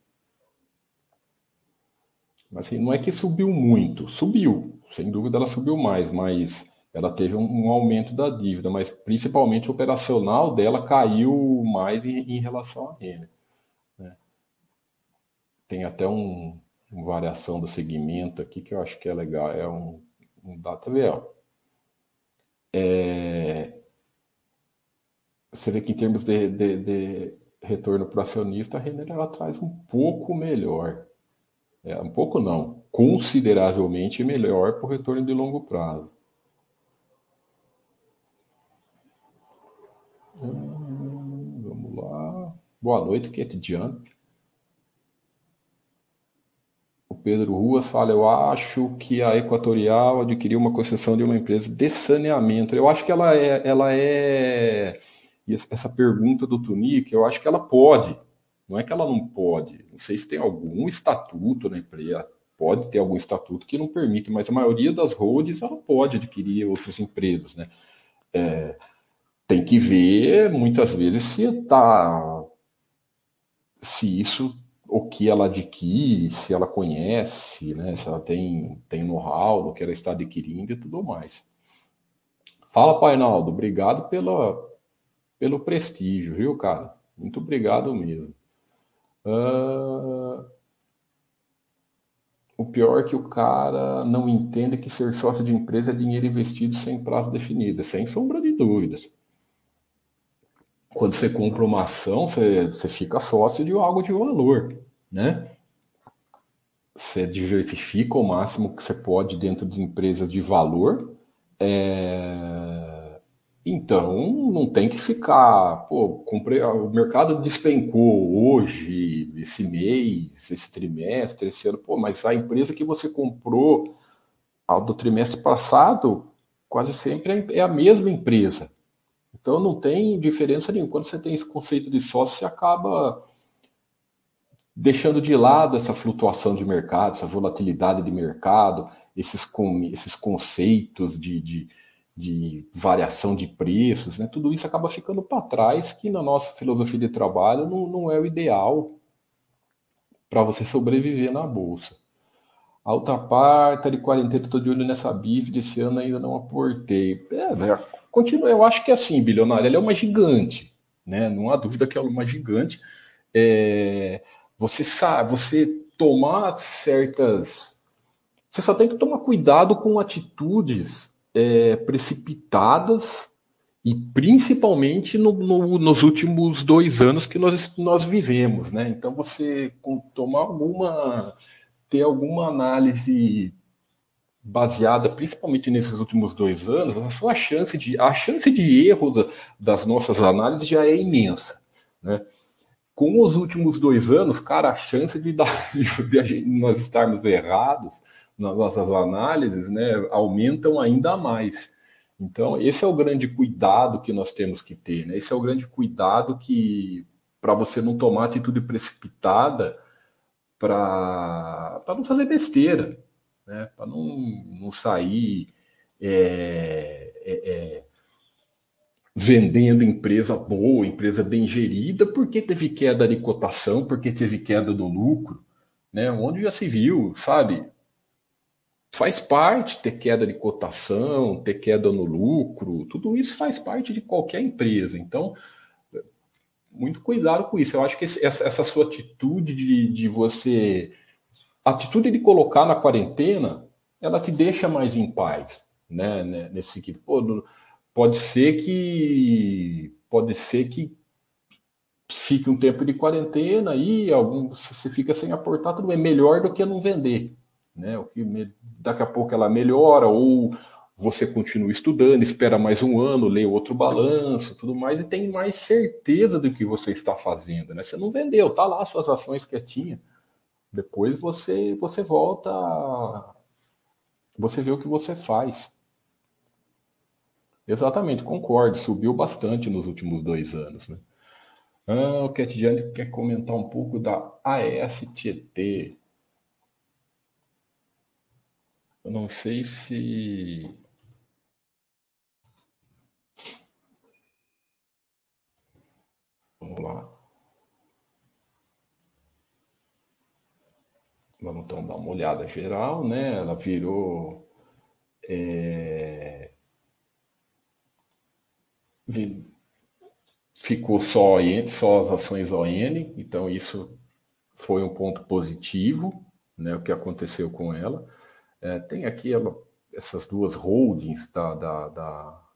Mas assim, não é que subiu muito, subiu, sem dúvida ela subiu mais, mas ela teve um, um, aumento da dívida, mas principalmente o operacional dela caiu mais em, em relação à renda. Né? Tem até um, uma variação do segmento aqui que eu acho que é legal, é um, um data VL. É, você vê que em termos de, de, de retorno para o acionista, a renda ela traz um pouco melhor. É, um pouco não, consideravelmente melhor para o retorno de longo prazo. Hum, vamos lá. Boa noite, Kate Jump. O Pedro Ruas fala: Eu acho que a Equatorial adquiriu uma concessão de uma empresa de saneamento. Eu acho que ela é. Ela é essa pergunta do Tunic, eu acho que ela pode. Não é que ela não pode. Não sei se tem algum estatuto na empresa. Pode ter algum estatuto que não permite, mas a maioria das holds ela pode adquirir outras empresas, né? É, tem que ver muitas vezes se tá se isso o que ela adquire, se ela conhece, né, se ela tem tem know-how do que ela está adquirindo e tudo mais. Fala, Painaldo, obrigado pela, pelo prestígio, viu, cara? Muito obrigado mesmo. Uh... O pior é que o cara não entende que ser sócio de empresa é dinheiro investido sem prazo definido, sem sombra de dúvidas quando você compra uma ação, você, você fica sócio de algo de valor, né? Você diversifica o máximo que você pode dentro de empresas de valor. É... Então, não tem que ficar, pô, comprei, o mercado despencou hoje, esse mês, esse trimestre, esse ano, pô, mas a empresa que você comprou do trimestre passado, quase sempre é a mesma empresa. Então não tem diferença nenhuma. Quando você tem esse conceito de sócio, você acaba deixando de lado essa flutuação de mercado, essa volatilidade de mercado, esses, com, esses conceitos de, de, de, variação de preços, né? tudo isso acaba ficando para trás, que na nossa filosofia de trabalho não, não é o ideal para você sobreviver na bolsa. A outra parte tá de quarentena, estou de olho nessa BIF desse ano ainda não aportei. É, né? Continua, eu acho que é assim, bilionária, ela é uma gigante, né? Não há dúvida que ela é uma gigante. É, você sabe, você tomar certas. Você só tem que tomar cuidado com atitudes é, precipitadas e principalmente no, no, nos últimos dois anos que nós, nós vivemos, né? Então você tomar alguma ter alguma análise baseada principalmente nesses últimos dois anos, a sua chance de a chance de erro da, das nossas análises já é imensa, né? Com os últimos dois anos, cara, a chance de, dar, de, de nós estarmos errados nas nossas análises, né, aumentam ainda mais. Então, esse é o grande cuidado que nós temos que ter, né? Esse é o grande cuidado que para você não tomar atitude precipitada para não fazer besteira, né? Para não, não sair é, é, é, vendendo empresa boa, empresa bem gerida, porque teve queda de cotação, porque teve queda do lucro, né? Onde já se viu, sabe? faz parte ter queda de cotação, ter queda no lucro, tudo isso faz parte de qualquer empresa. Então, muito cuidado com isso. Eu acho que esse, essa, sua atitude de, de você. Atitude de colocar na quarentena, ela te deixa mais em paz, né? né nesse sentido. Pô, pode ser que. Pode ser que fique um tempo de quarentena e algum, você fica sem aportar, tudo é melhor do que não vender né? O que daqui a pouco ela melhora ou você continua estudando, espera mais um ano, lê outro balanço, tudo mais e tem mais certeza do que você está fazendo, né? Você não vendeu, tá lá suas ações quietinha. Depois você você volta, você vê o que você faz. Exatamente, concordo. Subiu bastante nos últimos dois anos, né? Ah, o Cat quer comentar um pouco da ASTT. Eu não sei se. Vamos lá. Vamos então dar uma olhada geral, né? Ela virou. É... Ficou só, só as ações ON, então isso foi um ponto positivo, né? O que aconteceu com ela. É, tem aqui ela, essas duas holdings da, da, da,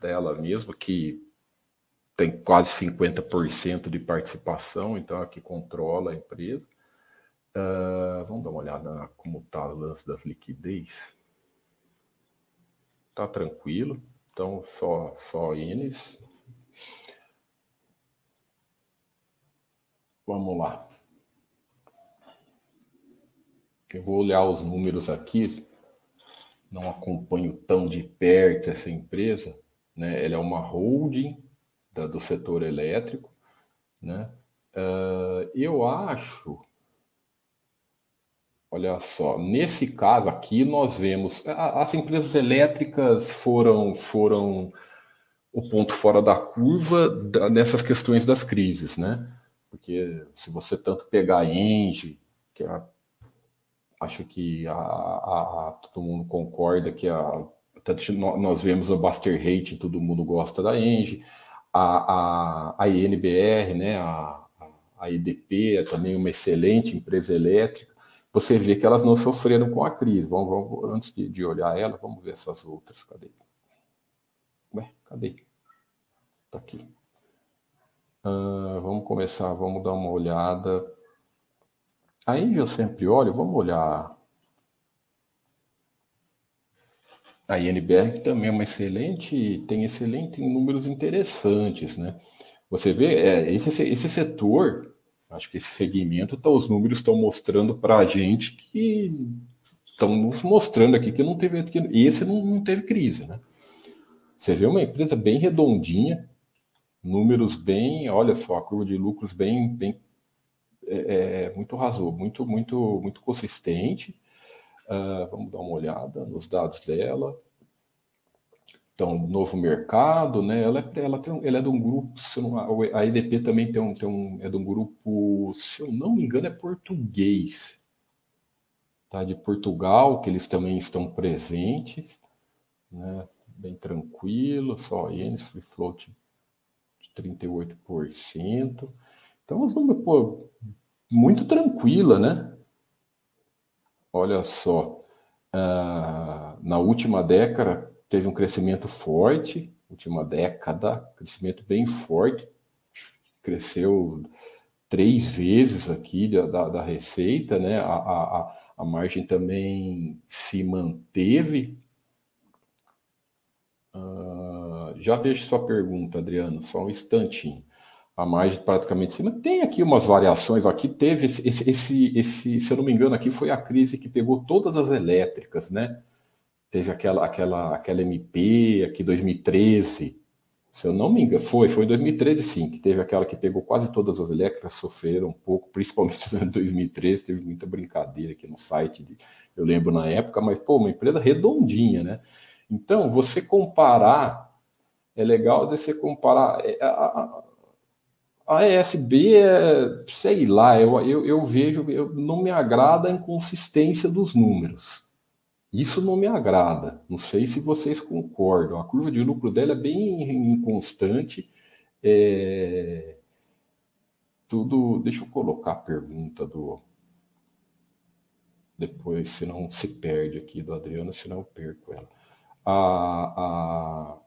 dela mesmo, que tem quase 50% de participação, então aqui controla a empresa. Uh, vamos dar uma olhada como está o lance das liquidez. Está tranquilo, então só, só Ines. Vamos lá. Eu vou olhar os números aqui, não acompanho tão de perto essa empresa, né? Ela é uma holding do setor elétrico, né? Uh, eu acho, olha só, nesse caso aqui nós vemos as empresas elétricas foram foram o ponto fora da curva da, nessas questões das crises, né? Porque se você tanto pegar a Engie, que é acho que a, a, todo mundo concorda que a, nós vemos a Buster Rate, todo mundo gosta da Engie, a, a, a INBR, né, a, a EDP é também uma excelente empresa elétrica. Você vê que elas não sofreram com a crise. Vamos, vamos antes de, de, olhar ela, vamos ver essas outras. Cadê? Ué, cadê? Tá aqui. Uh, vamos começar, vamos dar uma olhada Aí eu sempre olho, vamos olhar a INBR também é uma excelente, tem excelente números interessantes, né? Você vê, é, esse, esse setor, acho que esse segmento, tá, os números estão mostrando para a gente que estão nos mostrando aqui que não teve, que esse não, não teve crise, né? Você vê uma empresa bem redondinha, números bem, olha só, a curva de lucros bem, bem é, é, muito razoável, muito, muito, muito consistente. Uh, vamos dar uma olhada nos dados dela. Então, novo mercado, né? Ela, é, ela, tem, ela é de um grupo, a EDP também tem um, tem um, é de um grupo, se eu não me engano, é português, tá? De Portugal, que eles também estão presentes, né? Bem tranquilo, só eles, free float de 38%. Então, números, pô, muito tranquila, né? Olha só, uh, na última década teve um crescimento forte, última década, crescimento bem forte, cresceu três vezes aqui da, da receita, né? A, a, a margem também se manteve. Uh, já vejo sua pergunta, Adriano, só um instantinho. A margem praticamente cima. Tem aqui umas variações. Aqui teve esse, esse, esse, se eu não me engano, aqui foi a crise que pegou todas as elétricas, né? Teve aquela, aquela, aquela MP aqui 2013, se eu não me engano, foi, foi em 2013 sim, que teve aquela que pegou quase todas as elétricas, sofreram um pouco, principalmente em 2013, teve muita brincadeira aqui no site, de, eu lembro na época, mas pô, uma empresa redondinha, né? Então, você comparar, é legal você comparar, é, a, a ESB, é, sei lá, eu, eu, eu vejo, eu, não me agrada a inconsistência dos números. Isso não me agrada. Não sei se vocês concordam. A curva de lucro dela é bem inconstante. É... Tudo. Deixa eu colocar a pergunta do. Depois, senão se perde aqui do Adriano, senão eu perco ela. A, a...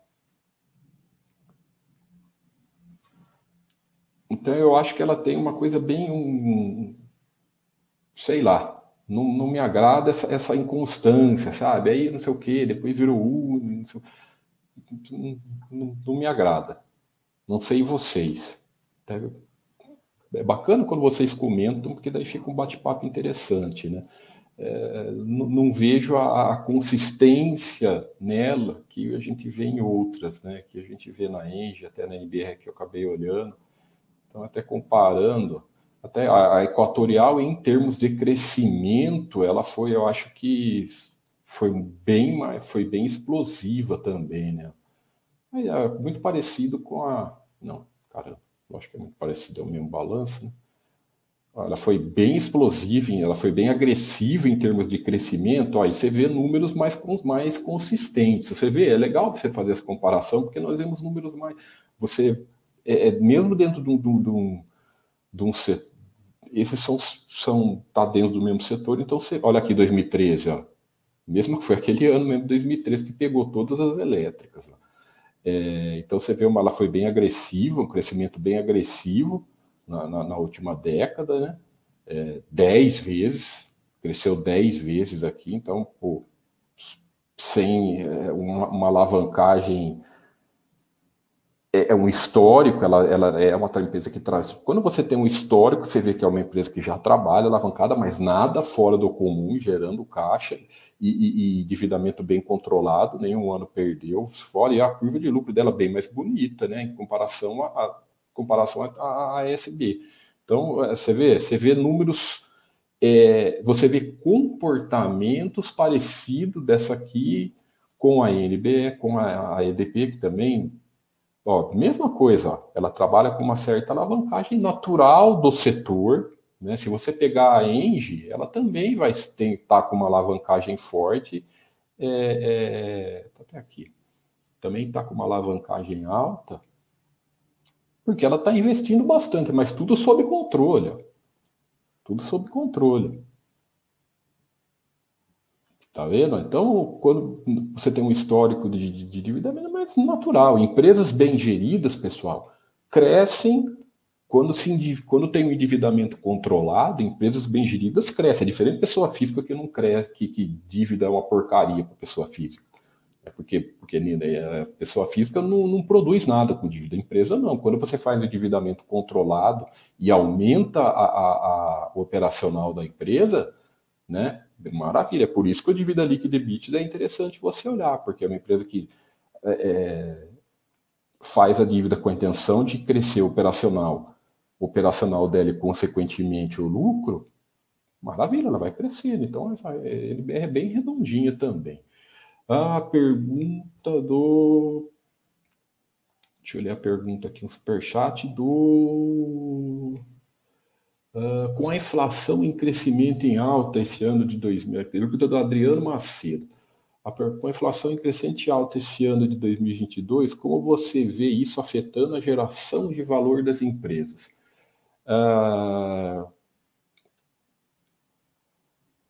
Então eu acho que ela tem uma coisa bem um, sei lá, não, não me agrada essa, essa inconstância, sabe? Aí não sei o que, depois virou U, não, sei, não, não, me agrada. Não sei vocês. Tá? É bacana quando vocês comentam, porque daí fica um bate-papo interessante, né? É, não, não, vejo a, a, consistência nela que a gente vê em outras, né? Que a gente vê na Engie, até na NBR que eu acabei olhando. Então, até comparando, até a, a, equatorial em termos de crescimento, ela foi, eu acho que foi bem foi bem explosiva também, né? É muito parecido com a, não, cara, eu acho que é muito parecido, é o mesmo balanço, né? Ela foi bem explosiva, ela foi bem agressiva em termos de crescimento. Aí você vê números mais, mais consistentes. Você vê, é legal você fazer essa comparação, porque nós vemos números mais. Você, é, é mesmo dentro de um, de um, de um setor esses são, são tá dentro do mesmo setor, então você olha aqui 2013, ó, mesmo que foi aquele ano mesmo 2013 que pegou todas as elétricas. É, então você vê uma, ela foi bem agressiva, um crescimento bem agressivo na, na, na última década, né? É, dez vezes, cresceu dez vezes aqui, então pô, sem é, uma, uma alavancagem é, é um histórico, ela, ela é uma empresa que traz. Quando você tem um histórico, você vê que é uma empresa que já trabalha alavancada, mas nada fora do comum, gerando caixa e, e, e endividamento bem controlado, nenhum ano perdeu, fora e a curva de lucro dela bem mais bonita, né, em comparação a, a comparação à ASB. Então, é, você vê, você vê números, é, você vê comportamentos parecidos dessa aqui com a NBE, com a, a EDP, que também Ó, mesma coisa, ó, ela trabalha com uma certa alavancagem natural do setor. Né? Se você pegar a Engie, ela também vai estar tá com uma alavancagem forte. É, é, tá até aqui. Também está com uma alavancagem alta, porque ela está investindo bastante, mas tudo sob controle. Ó. Tudo sob controle. Tá vendo? Então, quando você tem um histórico de, de, de dívida, é mais natural. Empresas bem geridas, pessoal, crescem quando, se, quando tem um endividamento controlado, empresas bem geridas crescem. É diferente pessoa física que não cresce, que, que dívida é uma porcaria para pessoa física. É porque, porque a pessoa física não, não, produz nada com dívida. A empresa não. Quando você faz endividamento controlado e aumenta a, a, a operacional da empresa, né? Maravilha, é por isso que o dívida líquida e EBITDA é interessante você olhar, porque é uma empresa que é, é, faz a dívida com a intenção de crescer operacional, operacional dela e, consequentemente, o lucro, maravilha, ela vai crescendo. Então, essa LBR é bem redondinha também. A pergunta do. Deixa eu ler a pergunta aqui, um superchat do. Uh, com a inflação em crescimento em alta esse ano de 2000, pergunta do Adriano Macedo. Com a inflação em crescente alta esse ano de 2022, como você vê isso afetando a geração de valor das empresas? Uh,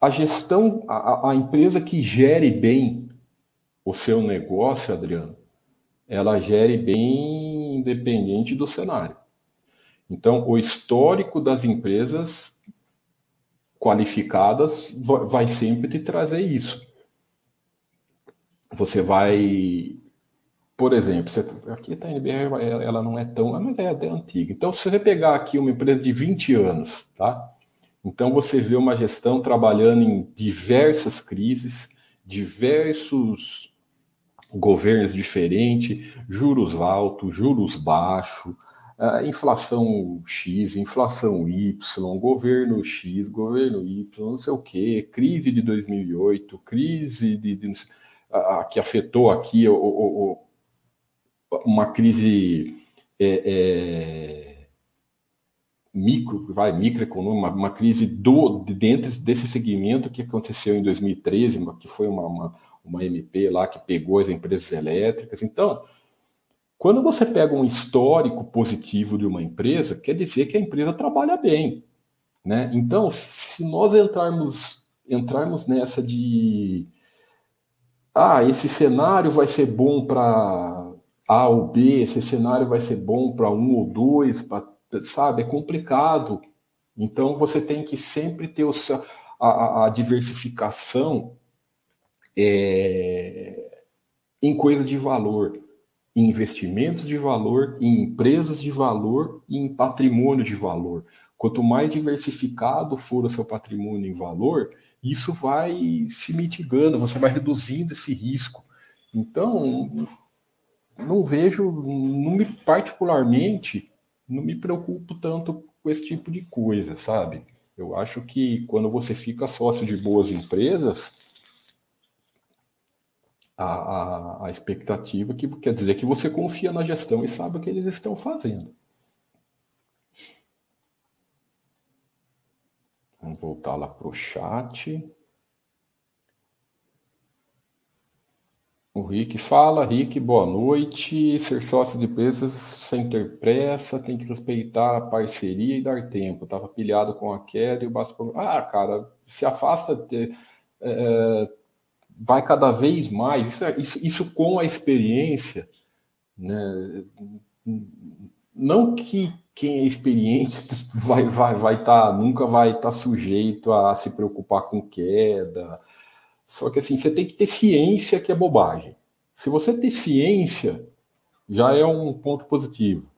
a gestão, a, a empresa que gere bem o seu negócio, Adriano, ela gere bem independente do cenário. Então, o histórico das empresas qualificadas vai sempre te trazer isso. Você vai, por exemplo, você, aqui a NBR, ela não é tão, mas é até antiga. Então, se você pegar aqui uma empresa de 20 anos, tá? Então, você vê uma gestão trabalhando em diversas crises, diversos governos diferentes, juros altos, juros baixos, uh, inflação X, inflação Y, governo X, governo Y, não sei o quê, crise de 2008, crise de, de uh, que afetou aqui o, o, o, uma crise é, é, micro, vai, microeconômica, uma, uma crise do, de dentro desse segmento que aconteceu em 2013, que foi uma, uma, uma MP lá que pegou as empresas elétricas. Então, quando você pega um histórico positivo de uma empresa, quer dizer que a empresa trabalha bem. Né? Então, se nós entrarmos, entrarmos nessa de ah, esse cenário vai ser bom para A ou B, esse cenário vai ser bom para um ou dois, pra, sabe? É complicado. Então você tem que sempre ter o, a, a diversificação é, em coisas de valor em investimentos de valor, em empresas de valor e em patrimônio de valor. Quanto mais diversificado for o seu patrimônio em valor, isso vai se mitigando, você vai reduzindo esse risco. Então, não vejo, não me particularmente, não me preocupo tanto com esse tipo de coisa, sabe? Eu acho que quando você fica sócio de boas empresas, a, a, a expectativa, que quer dizer que você confia na gestão e sabe o que eles estão fazendo. Vamos voltar lá para o chat. O Rick fala, Rick, boa noite. Ser sócio de empresas sem ter pressa, tem que respeitar a parceria e dar tempo. Estava pilhado com a queda e o basta. Ah, cara, se afasta. De, é, vai cada vez mais, isso, é, isso, isso com a experiência, né? não que quem é experiente vai vai vai tá, nunca vai estar tá sujeito a se preocupar com queda. Só que assim, você tem que ter ciência que é bobagem. Se você ter ciência, já é um ponto positivo,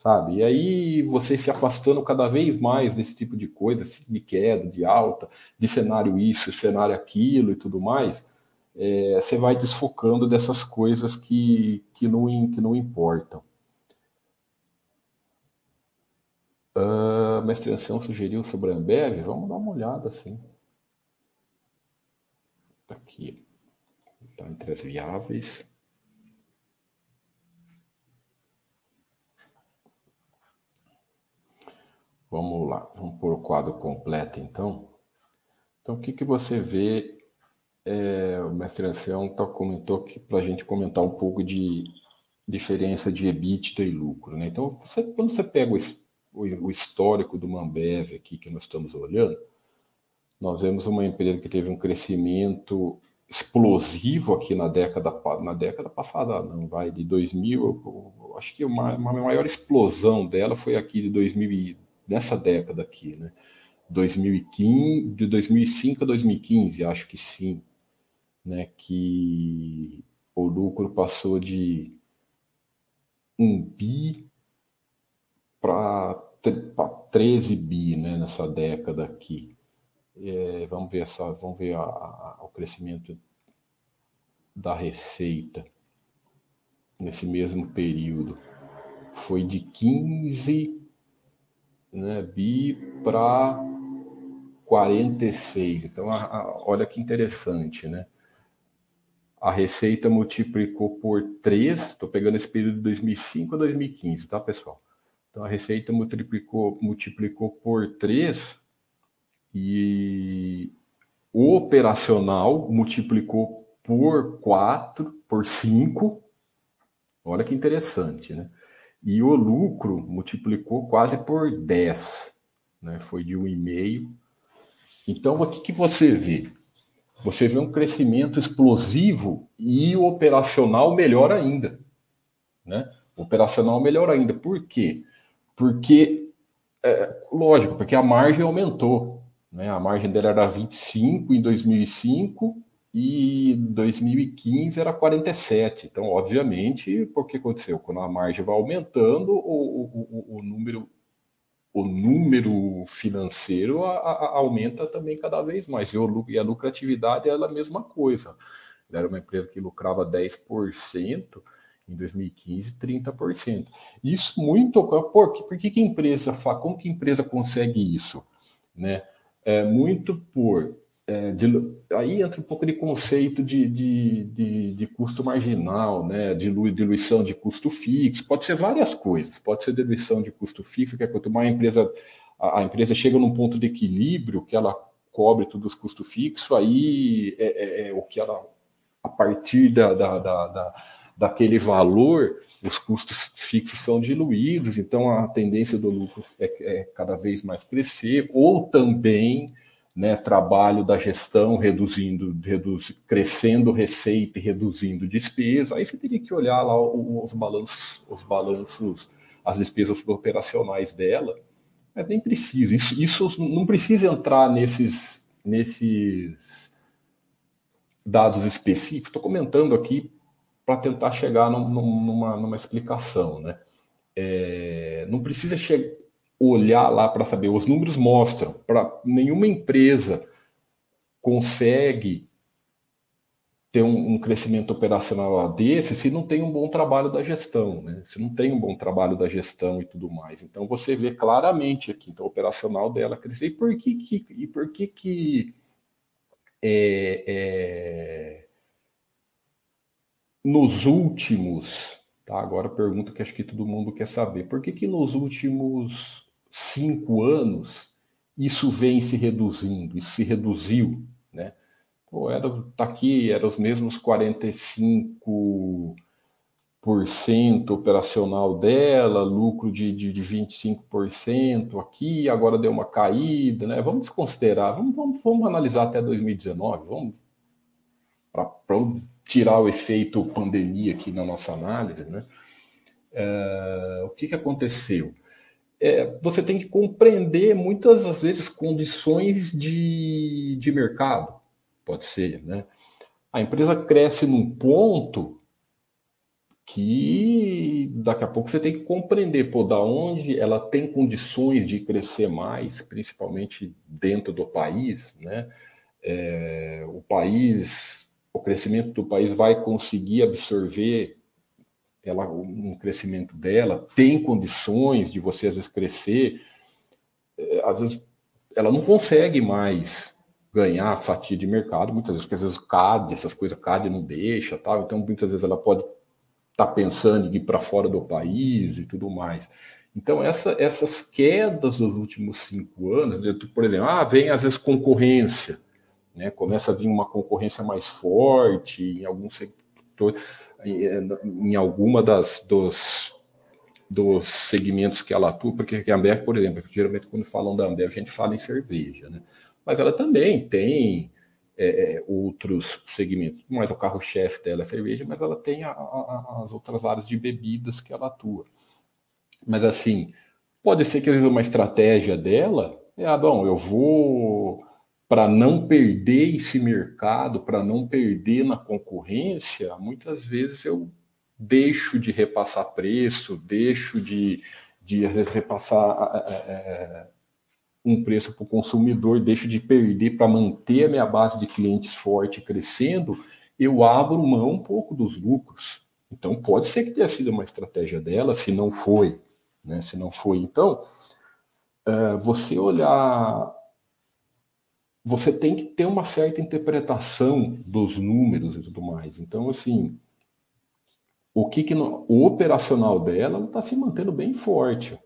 sabe? E aí você se afastando cada vez mais desse tipo de coisa, de queda, de alta, de cenário isso, cenário aquilo e tudo mais, é, você vai desfocando dessas coisas que, que, não, que não importam. Uh, mestre Ancião sugeriu sobre a Ambev, vamos dar uma olhada assim. Está aqui. Está entre as viáveis. Vamos lá, vamos pôr o quadro completo então. Então, o que, que você vê é, o mestre Ancião tá, comentou que para a gente comentar um pouco de diferença de EBITDA e lucro. Né? Então, você, quando você pega o, o, histórico do Mambev aqui que nós estamos olhando, nós vemos uma empresa que teve um crescimento explosivo aqui na década na década passada, não vai de 2000, acho que uma, uma maior explosão dela foi aqui de 2000 nessa década aqui, né? 2015, de 2005 a 2015, acho que sim né, que o lucro passou de um bi para 13 bi né, nessa década aqui. É, vamos ver, essa, vamos ver a, a, o crescimento da receita nesse mesmo período. Foi de 15 né, bi para 46. Então, a, a, olha que interessante, né? a receita multiplicou por 3, estou pegando esse período de 2005 a 2015, tá, pessoal? Então, a receita multiplicou, multiplicou por 3 e o operacional multiplicou por 4, por 5. Olha que interessante, né? E o lucro multiplicou quase por 10, né? Foi de 1,5. Então, o que, que você vê? Você vê um crescimento explosivo e o operacional melhor ainda. Né? Operacional melhor ainda. Por quê? Porque, é, lógico, porque a margem aumentou. Né? A margem dela era 25 em 2005 e 2015 era 47. Então, obviamente, o que aconteceu? Quando a margem vai aumentando, o, o, o número o número financeiro a, a, aumenta também cada vez mais. E, o, e a lucratividade é a mesma coisa. Era uma empresa que lucrava 10%, em 2015, 30%. Isso muito. Por, por que, que a empresa faz? Como que empresa consegue isso? Né? É muito por é, de, aí entra um pouco de conceito de, de, de, de, custo marginal, né? diluição de custo fixo, pode ser várias coisas, pode ser diluição de custo fixo, que é quanto mais a empresa, a, a empresa chega num ponto de equilíbrio, que ela cobre todos os custos fixos, aí é, é, é, o que ela, a partir da, da, da, da daquele valor, os custos fixos são diluídos, então a tendência do lucro é, é cada vez mais crescer, ou também né, trabalho da gestão reduzindo, reduz, crescendo receita e reduzindo despesa, aí você teria que olhar lá os balanços, os balanços, as despesas operacionais dela, mas nem precisa. Isso, isso não precisa entrar nesses, nesses dados específicos. Estou comentando aqui para tentar chegar num, numa, numa explicação, né? É, não precisa chegar olhar lá para saber. Os números mostram, para nenhuma empresa consegue ter um, um, crescimento operacional desse se não tem um bom trabalho da gestão, né? Se não tem um bom trabalho da gestão e tudo mais. Então você vê claramente aqui, então, o operacional dela crescer. E por que que, e por que, que é, é, nos últimos, tá? Agora pergunta que acho que todo mundo quer saber. Por que que nos últimos cinco anos, isso vem se reduzindo, isso se reduziu, né? Pô, era, tá aqui, era os mesmos 45% operacional dela, lucro de, de, de 25% aqui, agora deu uma caída, né? Vamos desconsiderar, vamos, vamos, vamos analisar até 2019, vamos para tirar o efeito pandemia aqui na nossa análise, né? É, o que, que aconteceu? É, você tem que compreender muitas das vezes condições de, de mercado, pode ser, né? A empresa cresce num ponto que daqui a pouco você tem que compreender, pô, da onde ela tem condições de crescer mais, principalmente dentro do país, né? É, o país, o crescimento do país vai conseguir absorver ela, um crescimento dela, tem condições de você às vezes crescer, é, às vezes ela não consegue mais ganhar fatia de mercado, muitas vezes, porque às vezes CAD, essas coisas CAD não deixa, tal, então muitas vezes ela pode estar tá pensando em ir para fora do país e tudo mais. Então, essa, essas quedas nos últimos cinco anos, né, por exemplo, ah, vem às vezes concorrência, né? começa a vir uma concorrência mais forte em alguns setores em alguma das dos, dos segmentos que ela atua, porque a Ambev, por exemplo, geralmente quando falam da Ambev a gente fala em cerveja, né? Mas ela também tem é outros segmentos, mas o carro-chefe dela é cerveja, mas ela tem a, a, as outras áreas de bebidas que ela atua. Mas assim, pode ser que às vezes uma estratégia dela é, ah, bom, eu vou para não perder esse mercado, para não perder na concorrência, muitas vezes eu deixo de repassar preço, deixo de, de às vezes, repassar é, um preço para o consumidor, deixo de perder para manter a minha base de clientes forte crescendo, eu abro mão um pouco dos lucros. Então, pode ser que tenha sido uma estratégia dela, se não foi. Né? Se não foi, então, é, você olhar você tem que ter uma certa interpretação dos números e tudo mais. Então, assim, o que, que no, o operacional dela está se mantendo bem forte,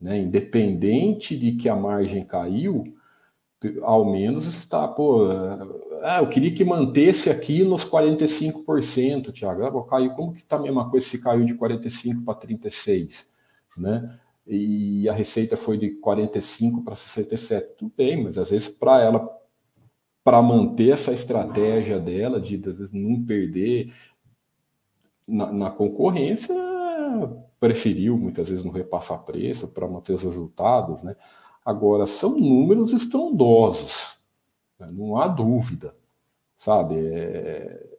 né? Independente de que a margem caiu, ao menos está, pô, ah, eu queria que mantesse aqui nos 45%, Tiago. Ah, caiu, como que está a mesma coisa se caiu de 45 para 36, né? E a receita foi de 45 para 67. Tudo bem, mas às vezes para ela para manter essa estratégia dela de, de não perder na, na, concorrência, preferiu muitas vezes não repassar preço para manter os resultados, né? Agora são números estrondosos, né? não há dúvida, sabe? É...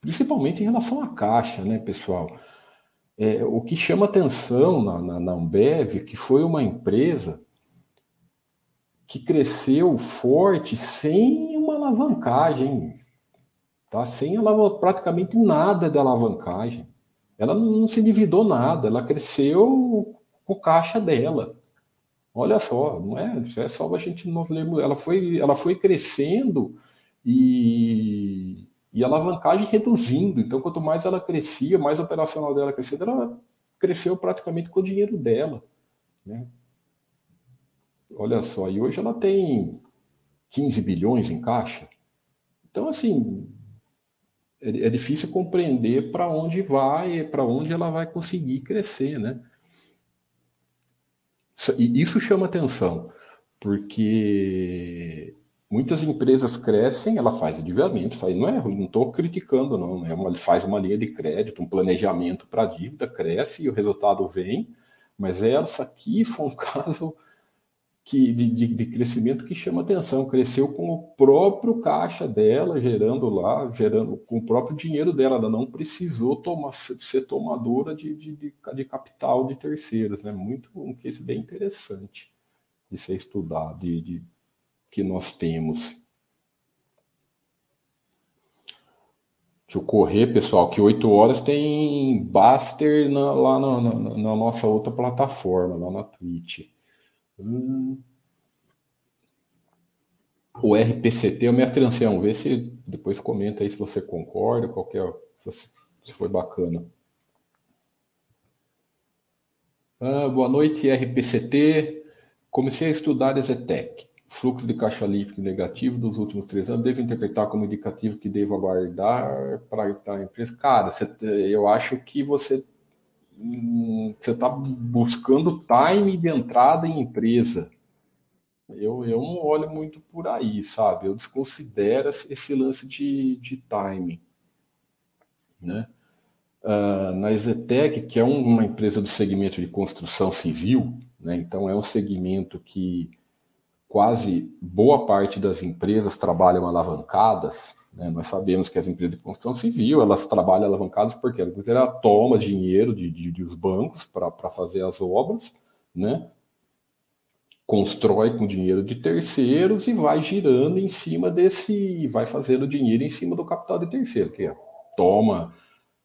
Principalmente em relação à caixa, né, pessoal? É, o que chama atenção na, na, na Ambev que foi uma empresa que cresceu forte sem uma alavancagem, tá? Sem praticamente nada de alavancagem. Ela não se endividou nada, ela cresceu com caixa dela. Olha só, não é, é só a gente não lembra, ela foi, ela foi crescendo e, e a alavancagem reduzindo. Então, quanto mais ela crescia, mais operacional dela crescia, ela cresceu praticamente com o dinheiro dela. Né? Olha só, e hoje ela tem 15 bilhões em caixa. Então, assim, é, é difícil compreender para onde vai, para onde ela vai conseguir crescer, né? E isso chama atenção, porque muitas empresas crescem, ela faz endividamento, faz, não é, não estou criticando, não, é uma, faz uma linha de crédito, um planejamento para a dívida, cresce e o resultado vem, mas essa aqui foi um caso que, de, de, de, crescimento que chama atenção. Cresceu com o próprio caixa dela, gerando lá, gerando com o próprio dinheiro dela. Ela não precisou tomar, ser tomadora de, de, de capital de terceiros. Né? Muito um case bem interessante de ser estudado, de, de que nós temos. Deixa eu correr, pessoal, que 8 horas tem Baster na, lá na, na, na nossa outra plataforma, lá na Twitch. Hum. O RPCT, o mestre ancião, vê se depois comenta aí se você concorda, qualquer se foi bacana. Ah, boa noite, RPCT. Comecei a estudar Ezetec. Fluxo de caixa líquido negativo dos últimos três anos. Devo interpretar como indicativo que devo aguardar para estar a empresa? Cara, você, eu acho que você você está buscando time de entrada em empresa. Eu, eu não olho muito por aí, sabe? Eu desconsidero esse lance de, de time. Né? Uh, na Exetec, que é uma empresa do segmento de construção civil, né? então é um segmento que quase boa parte das empresas trabalham alavancadas, né? Nós sabemos que as empresas de construção civil elas trabalham alavancadas porque ela toma dinheiro de, de, de os bancos para fazer as obras, né? constrói com dinheiro de terceiros e vai girando em cima desse, vai fazendo dinheiro em cima do capital de terceiro, que é, toma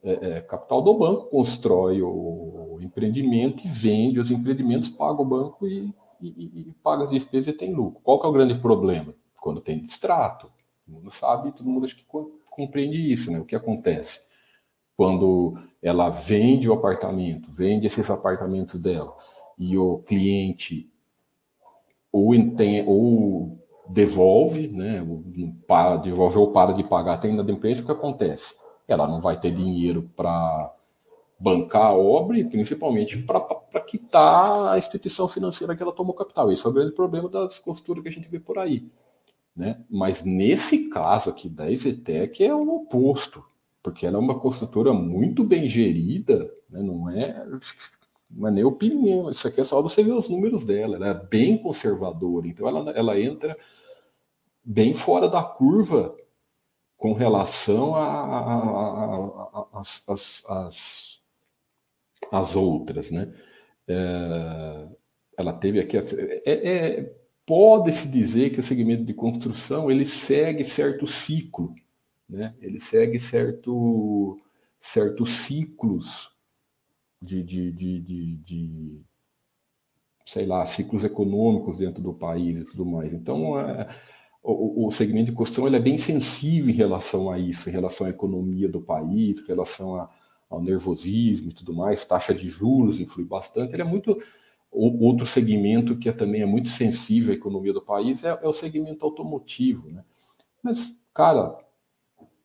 é, é, capital do banco, constrói o empreendimento e vende os empreendimentos, paga o banco e, e, e paga as despesas e tem lucro. Qual que é o grande problema? Quando tem distrato, Todo mundo sabe, todo mundo acho que compreende isso, né? O que acontece quando ela vende o apartamento, vende esses apartamentos dela e o cliente ou, tem, ou devolve, né? Para, devolve ou para de pagar a ainda da empresa, o que acontece? Ela não vai ter dinheiro para bancar a obra e principalmente para quitar a instituição financeira que ela tomou capital. Esse é o grande problema das costuras que a gente vê por aí. Né? Mas nesse caso aqui da Exetec é o oposto, porque ela é uma construtora muito bem gerida, né? não é não é nem opinião, isso aqui é só você ver os números dela, ela é bem conservadora, então ela, ela entra bem fora da curva com relação às as outras, né? É, ela teve aqui, é, é pode-se dizer que o segmento de construção ele segue certo ciclo, né? ele segue certo, certos ciclos de, de, de, de, de sei lá, ciclos econômicos dentro do país e tudo mais. Então, é, o, o, segmento de construção ele é bem sensível em relação a isso, em relação à economia do país, em relação a, ao nervosismo e tudo mais, taxa de juros influi bastante. Ele é muito Outro segmento que é, também é muito sensível à economia do país é, é o segmento automotivo. Né? Mas, cara,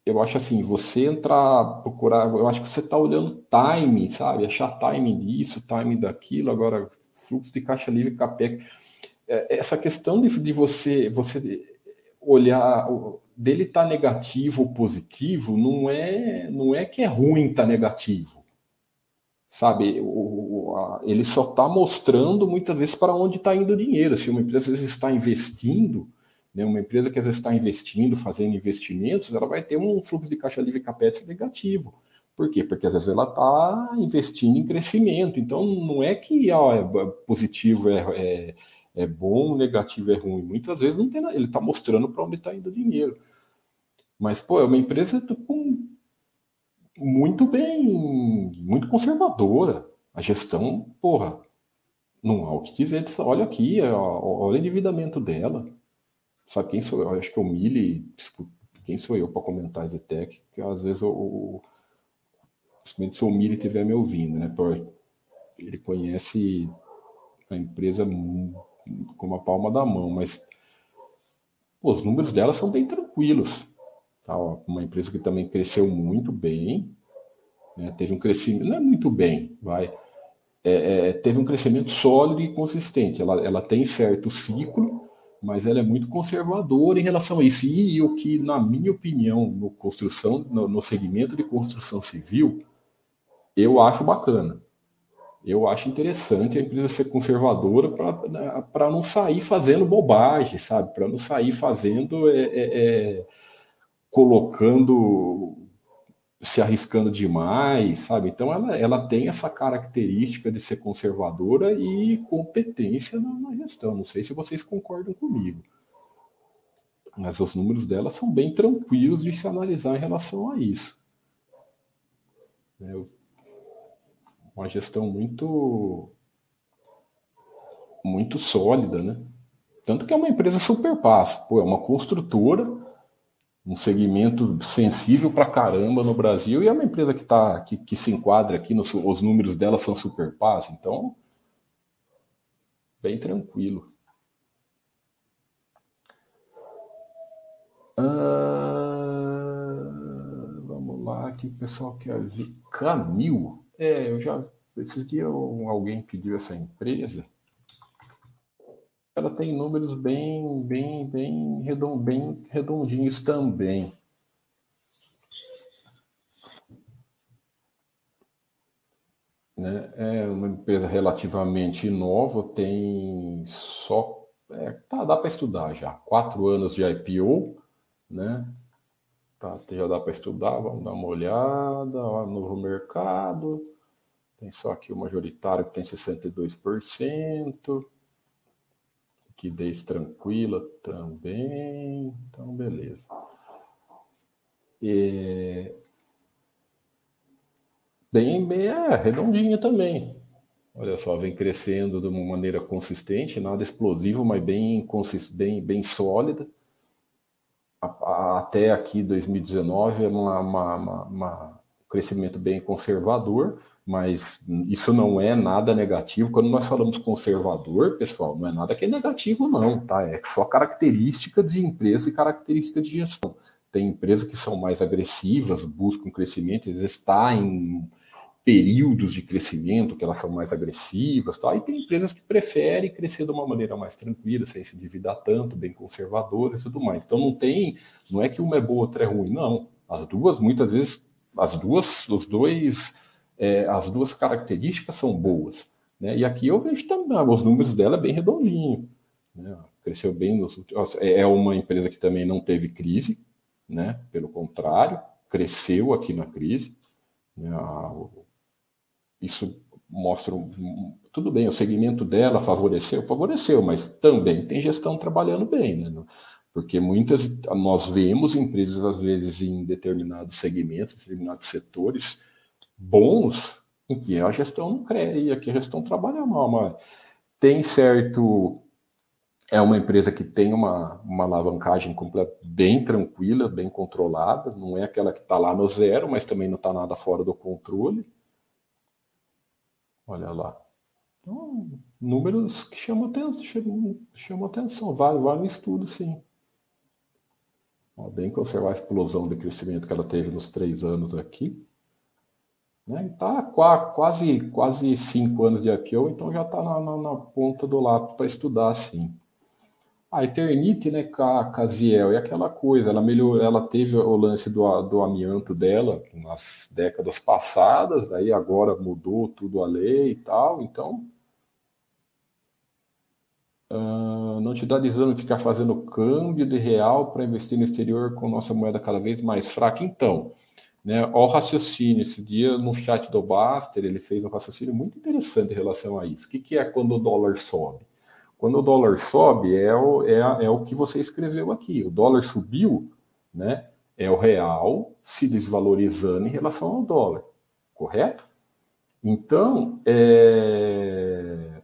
eu acho assim, você entrar, procurar, eu acho que você está olhando time, sabe? Achar time disso, time daquilo, agora fluxo de caixa livre, CAPEC. É, essa questão de, de você, você olhar, dele estar tá negativo ou positivo, não é, não é que é ruim estar tá negativo. Sabe, o, a, ele só está mostrando muitas vezes para onde está indo o dinheiro. Se uma empresa às vezes está investindo, né? Uma empresa que às vezes está investindo, fazendo investimentos, ela vai ter um fluxo de caixa livre capex negativo. Por quê? Porque às vezes ela está investindo em crescimento. Então não é que ó, é positivo é, é, é, bom, negativo é ruim. Muitas vezes não tem nada. Ele está mostrando para onde está indo o dinheiro. Mas, pô, é uma empresa com, muito bem, muito conservadora. A gestão, porra, não há o que dizer. Olha aqui, olha o endividamento dela. Sabe quem sou eu? Acho que o Mili, quem sou eu para comentar Zetec? Que às vezes o, principalmente se o Mili estiver me ouvindo, né? Ele conhece a empresa com a palma da mão, mas pô, os números dela são bem tranquilos. Tá? Uma empresa que também cresceu muito bem, né? teve um crescimento, não é muito bem, vai. É, é, teve um crescimento sólido e consistente. Ela, ela tem certo ciclo, mas ela é muito conservadora em relação a isso. E, e o que, na minha opinião, no construção, no, no segmento de construção civil, eu acho bacana. Eu acho interessante a empresa ser conservadora para né, não sair fazendo bobagem, sabe? Para não sair fazendo, é, é, é, colocando se arriscando demais, sabe? Então ela, ela tem essa característica de ser conservadora e competência na, na, gestão. Não sei se vocês concordam comigo. Mas os números dela são bem tranquilos de se analisar em relação a isso. É uma gestão muito muito sólida, né? Tanto que é uma empresa super passa, pô, é uma construtora um segmento sensível para caramba no Brasil e é uma empresa que, tá, que, que se enquadra aqui, nos, os números dela são super paz, então bem tranquilo. Ah, vamos lá, aqui o pessoal quer ver. Camil. É, eu já. Esses dias alguém pediu essa empresa ela tem números bem, bem, bem, redond, bem redondinhos também. Né? É uma empresa relativamente nova, tem só. É, tá, dá para estudar já. Quatro anos de IPO, né? Tá, já dá para estudar, vamos dar uma olhada. Ó, novo mercado. Tem só aqui o majoritário que tem 62% liquidez tranquila também. Então, beleza. E... Bem, bem é, redondinha também. Olha só, vem crescendo de uma maneira consistente, nada explosivo, mas bem, bem, bem sólida. Até aqui 2019 é uma, uma, uma, um crescimento bem conservador, mas isso não é nada negativo. Quando nós falamos conservador, pessoal, não é nada que é negativo, não, tá? É só característica de empresa e característica de gestão. Tem empresas que são mais agressivas, buscam crescimento, às vezes está em períodos de crescimento que elas são mais agressivas, tá? e tem empresas que preferem crescer de uma maneira mais tranquila, sem se endividar tanto, bem conservadora e tudo mais. Então não tem, não é que uma é boa, outra é ruim, não. As duas, muitas vezes, as duas, os dois é, as duas características são boas. Né? E aqui eu vejo também, ah, os números dela é bem redondinho. Né? Cresceu bem. Nos, é, é uma empresa que também não teve crise, né? pelo contrário, cresceu aqui na crise. Né? Isso mostra. Tudo bem, o segmento dela favoreceu, favoreceu, mas também tem gestão trabalhando bem. Né? Porque muitas nós vemos empresas, às vezes, em determinados segmentos, determinados setores, bons em que a gestão não cria, que a gestão trabalha mal, mas tem certo. É uma empresa que tem uma, uma alavancagem completa, bem tranquila, bem controlada, não é aquela que está lá no zero, mas também não está nada fora do controle. Olha lá. Então, números que chamam atenção, chamam, atenção. Vale, vale um estudo, sim. bem conservar a explosão de crescimento que ela teve nos três anos aqui. Né? Está quase, quase cinco anos de IPO, então já está na, na, na, ponta do lápis para estudar, sim. A Eternite, né, Casiel, é aquela coisa, ela melhorou, ela teve o lance do, do amianto dela nas décadas passadas, daí agora mudou tudo a lei e tal, então uh, não te dá desânimo ficar fazendo câmbio de real para investir no exterior com nossa moeda cada vez mais fraca. Então, né, o raciocínio, esse dia no chat do Baster, ele fez um raciocínio muito interessante em relação a isso. O que, que é quando o dólar sobe? Quando o dólar sobe, é o, é, é o que você escreveu aqui. O dólar subiu, né? É o real se desvalorizando em relação ao dólar, correto? Então, é...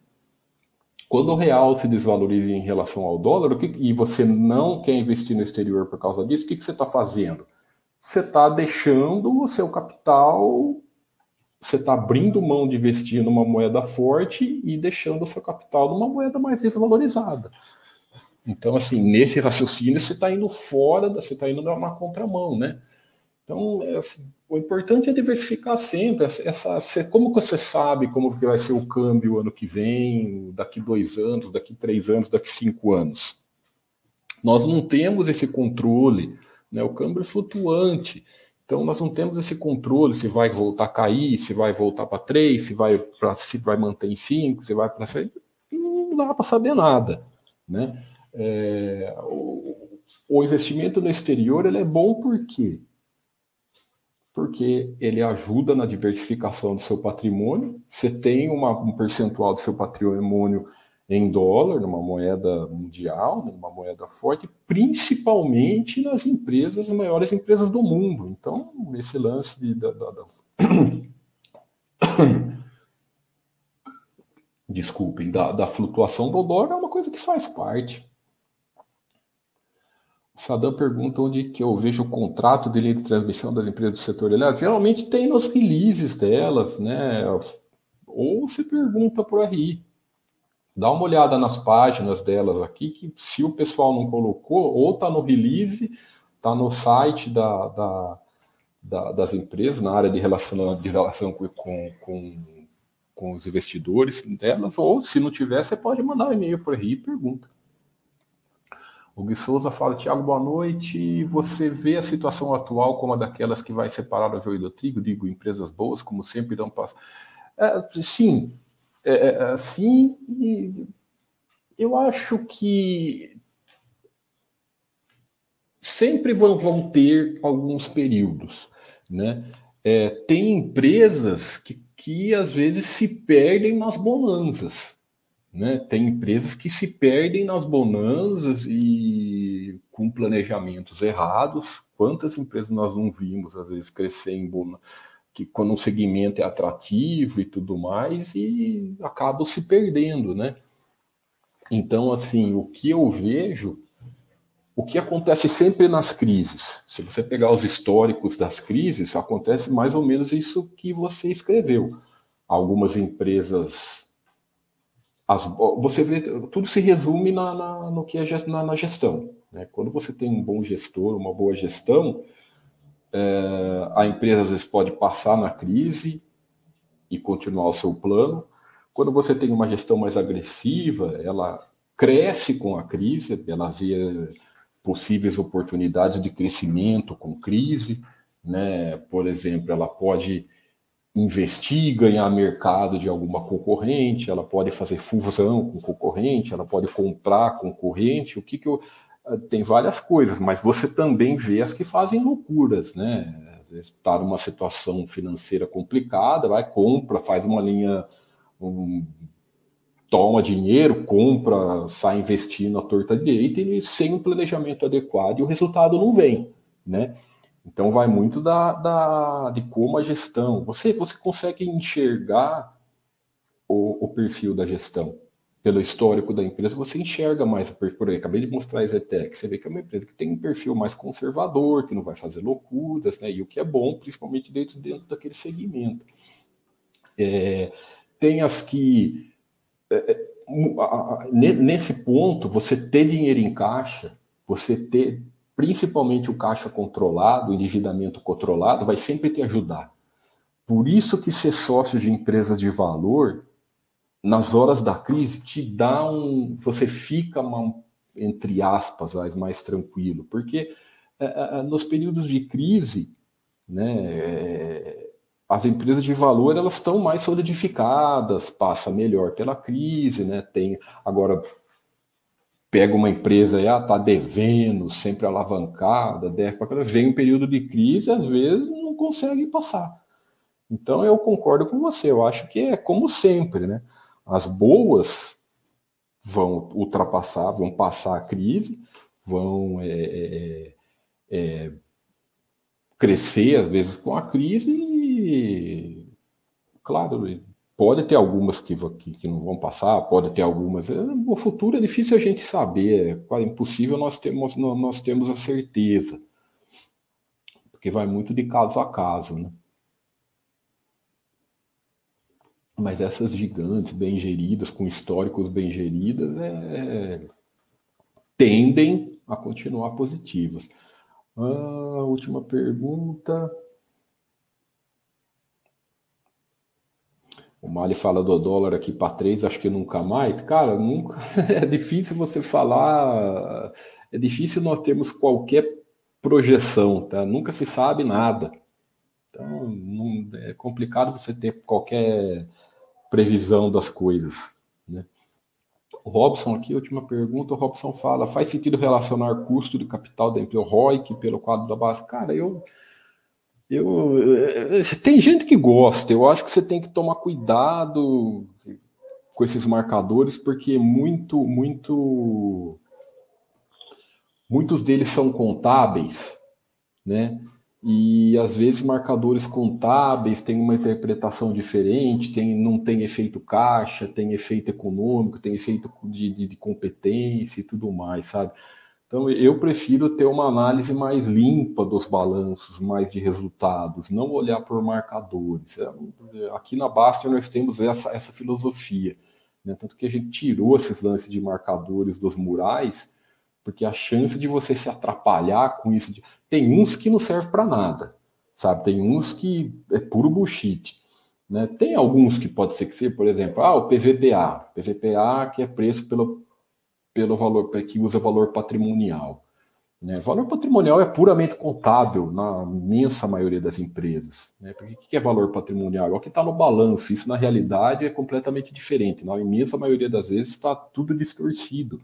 quando o real se desvaloriza em relação ao dólar, que... e você não quer investir no exterior por causa disso, o que, que você está fazendo? Você está deixando o seu capital você está abrindo mão de investir numa moeda forte e deixando o seu capital numa moeda mais desvalorizada. Então, assim, nesse raciocínio, você está indo fora, você está indo numa contramão, né? Então, é assim, o importante é diversificar sempre. Essa, essa, como você sabe como que vai ser o câmbio ano que vem, daqui dois anos, daqui três anos, daqui cinco anos? Nós não temos esse controle, né? O câmbio é flutuante. Então nós não temos esse controle se vai voltar a cair, se vai voltar para 3, se vai para se vai manter em 5, se vai para 6, não dá para saber nada, né? É, o, o, investimento no exterior ele é bom por quê? Porque ele ajuda na diversificação do seu patrimônio. Você tem uma, um percentual do seu patrimônio em dólar, numa moeda mundial, numa moeda forte, principalmente nas empresas, as maiores empresas do mundo. Então, esse lance de, da, da, da... desculpem, da, da, flutuação do dólar é uma coisa que faz parte. Saddam pergunta onde que eu vejo o contrato de linha de transmissão das empresas do setor elétrico. Geralmente tem nos releases delas, né? Ou você pergunta o RI. Dá uma olhada nas páginas delas aqui, que se o pessoal não colocou, ou está no release, está no site da, da, da, das empresas, na área de de relação com, com, com os investidores delas, ou se não tiver, você pode mandar um e-mail para RI e pergunta. O Gui Souza fala, Tiago, boa noite. Você vê a situação atual como a daquelas que vai separar o joio do trigo? Digo, empresas boas, como sempre, dão passo. É, sim, é, é, assim, e eu acho que sempre vão, vão ter alguns períodos, né? É, tem empresas que, que às vezes se perdem nas bonanças, né? Tem empresas que se perdem nas bonanças e com planejamentos errados. Quantas empresas nós não vimos às vezes crescer em bonanças? Que quando um segmento é atrativo e tudo mais, e acabam se perdendo, né? Então, assim, o que eu vejo, o que acontece sempre nas crises, se você pegar os históricos das crises, acontece mais ou menos isso que você escreveu. Algumas empresas. As, você vê, tudo se resume na, na no que é na, na gestão. Né? Quando você tem um bom gestor, uma boa gestão, é, a empresa às vezes pode passar na crise e continuar o seu plano. Quando você tem uma gestão mais agressiva, ela cresce com a crise, ela vê possíveis oportunidades de crescimento com crise, né? Por exemplo, ela pode investir ganhar mercado de alguma concorrente, ela pode fazer fusão com concorrente, ela pode comprar concorrente. O que, que eu tem várias coisas, mas você também vê as que fazem loucuras, né? Às vezes está numa situação financeira complicada, vai, compra, faz uma linha, um, toma dinheiro, compra, sai investindo a torta direita e sem um planejamento adequado e o resultado não vem, né? Então vai muito da, da de como a gestão. Você, você consegue enxergar o, o perfil da gestão pelo histórico da empresa, você enxerga mais o perfil. Por aí, acabei de mostrar a Zetec, você vê que é uma empresa que tem um perfil mais conservador, que não vai fazer loucuras, né? E o que é bom, principalmente dentro, dentro daquele segmento. É, tem as que. É, é nesse ponto, você ter dinheiro em caixa, você ter principalmente o caixa controlado, o endividamento controlado, vai sempre te ajudar. Por isso que ser sócio de empresas de valor, nas horas da crise, te dá um. Você fica, uma, entre aspas, mais, tranquilo. Porque é, é, nos períodos de crise, né, as empresas de valor elas estão mais solidificadas, passa melhor pela crise, né? Tem agora pega uma empresa e ah, tá devendo, sempre alavancada, deve para vem um período de crise, às vezes não consegue passar. Então eu concordo com você, eu acho que é como sempre, né? As boas vão ultrapassar, vão passar a crise, vão é, é, é, crescer às vezes com a crise e, claro, Pode ter algumas que, que, não vão passar, pode ter algumas. É, o futuro é difícil a gente saber, é impossível nós temos, nós temos a certeza. Porque vai muito de caso a caso, né? Mas essas gigantes bem geridas, com históricos bem geridas, é, tendem a continuar positivas. Ah, última pergunta. O Mali fala do dólar aqui para três, acho que nunca mais. Cara, nunca. É difícil você falar. É difícil nós termos qualquer projeção, tá? Nunca se sabe nada. Então, não, é complicado você ter qualquer previsão das coisas, né? O Robson aqui, última pergunta, o Robson fala, faz sentido relacionar custo de capital da empresa ROIC pelo quadro da base? Cara, eu eu, eh, tem gente que gosta, eu acho que você tem que tomar cuidado com esses marcadores, porque muito, muito, muitos deles são contábeis, né? E às vezes marcadores contábeis têm uma interpretação diferente, tem, não tem efeito caixa, tem efeito econômico, tem efeito de, de, de competência e tudo mais, sabe? Então, eu prefiro ter uma análise mais limpa dos balanços, mais de resultados, não olhar por marcadores. É, aqui na Baster nós temos essa, essa filosofia. Né? Tanto que a gente tirou esses lances de marcadores dos murais, porque a chance de você se atrapalhar com isso. De... Tem uns que não servem para nada, sabe? Tem uns que é puro bullshit. Né? Tem alguns que pode ser que seja, por exemplo, ah, o PVPA. PVPA, que é preço pelo, pelo valor, que usa valor patrimonial. Né? Valor patrimonial é puramente contábil na imensa maioria das empresas. Né? Porque o que é valor patrimonial? É o que está no balanço. Isso, na realidade, é completamente diferente. Na imensa maioria das vezes está tudo distorcido.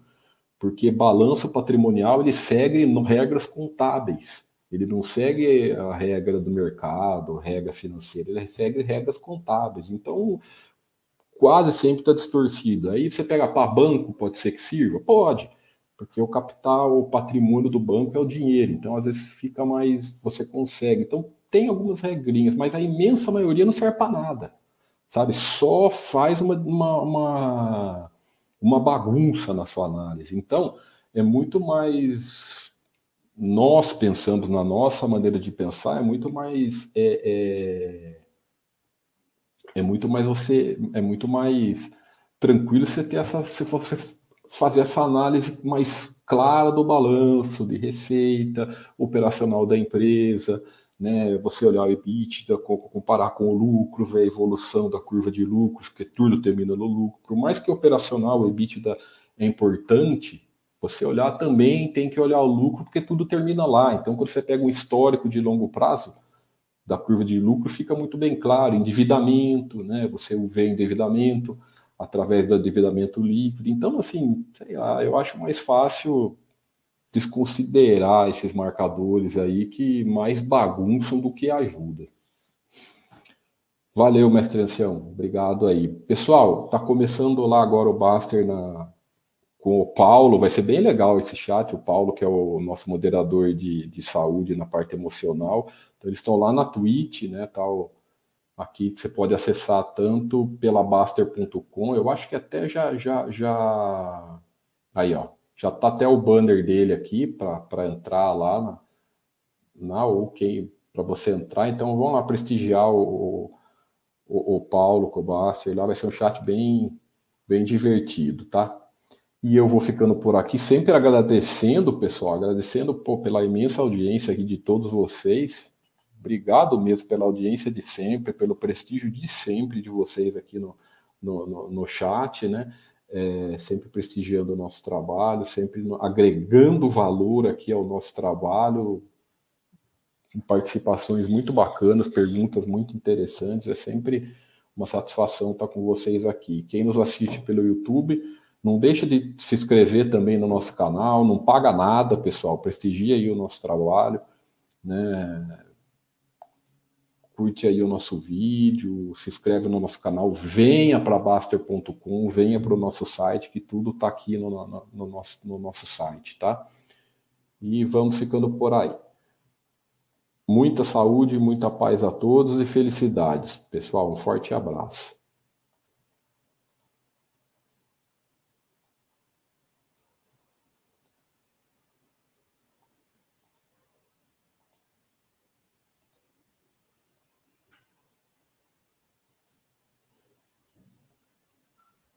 Porque balanço patrimonial ele segue regras contábeis. Ele não segue a regra do mercado, regra financeira, ele segue regras contábeis. Então, quase sempre está distorcido. Aí você pega para banco, pode ser que sirva? Pode, porque o capital, o patrimônio do banco é o dinheiro, então às vezes fica mais, você consegue. Então tem algumas regrinhas, mas a imensa maioria não serve para nada, sabe? Só faz uma, uma, uma, uma bagunça na sua análise. Então é muito mais nós pensamos na nossa maneira de pensar, é muito mais é, é é muito mais você é muito mais tranquilo você ter essa se você fazer essa análise mais clara do balanço de receita operacional da empresa né você olhar o EBITDA comparar com o lucro ver a evolução da curva de lucros porque tudo termina no lucro por mais que operacional o EBITDA é importante você olhar também tem que olhar o lucro porque tudo termina lá então quando você pega um histórico de longo prazo da curva de lucro fica muito bem claro, endividamento, né? Você vê endividamento através do endividamento líquido. Então, assim, sei lá, eu acho mais fácil desconsiderar esses marcadores aí que mais bagunçam do que ajudam. Valeu, mestre ancião. Obrigado aí. Pessoal, tá começando lá agora o Baster na, com o Paulo. Vai ser bem legal esse chat. O Paulo, que é o nosso moderador de, de saúde na parte emocional. Então, eles estão lá na Twitch, né? Tal, aqui que você pode acessar tanto pela Baster.com. Eu acho que até já, já, já. Aí, ó. Já tá até o banner dele aqui para entrar lá na, na OK para você entrar. Então, vamos lá prestigiar o, o, o Paulo Baster. Lá vai ser um chat bem, bem divertido, tá? E eu vou ficando por aqui, sempre agradecendo, pessoal, agradecendo pô, pela imensa audiência aqui de todos vocês. Obrigado mesmo pela audiência de sempre, pelo prestígio de sempre de vocês aqui no, no, no, no chat, né? É, sempre prestigiando o nosso trabalho, sempre agregando valor aqui ao nosso trabalho, participações muito bacanas, perguntas muito interessantes. É sempre uma satisfação estar com vocês aqui. Quem nos assiste pelo YouTube, não deixa de se inscrever também no nosso canal, não paga nada, pessoal, prestigia aí o nosso trabalho, né? Curte aí o nosso vídeo, se inscreve no nosso canal, venha para Baster.com, venha para o nosso site, que tudo está aqui no, no, no, nosso, no nosso site, tá? E vamos ficando por aí. Muita saúde, muita paz a todos e felicidades. Pessoal, um forte abraço.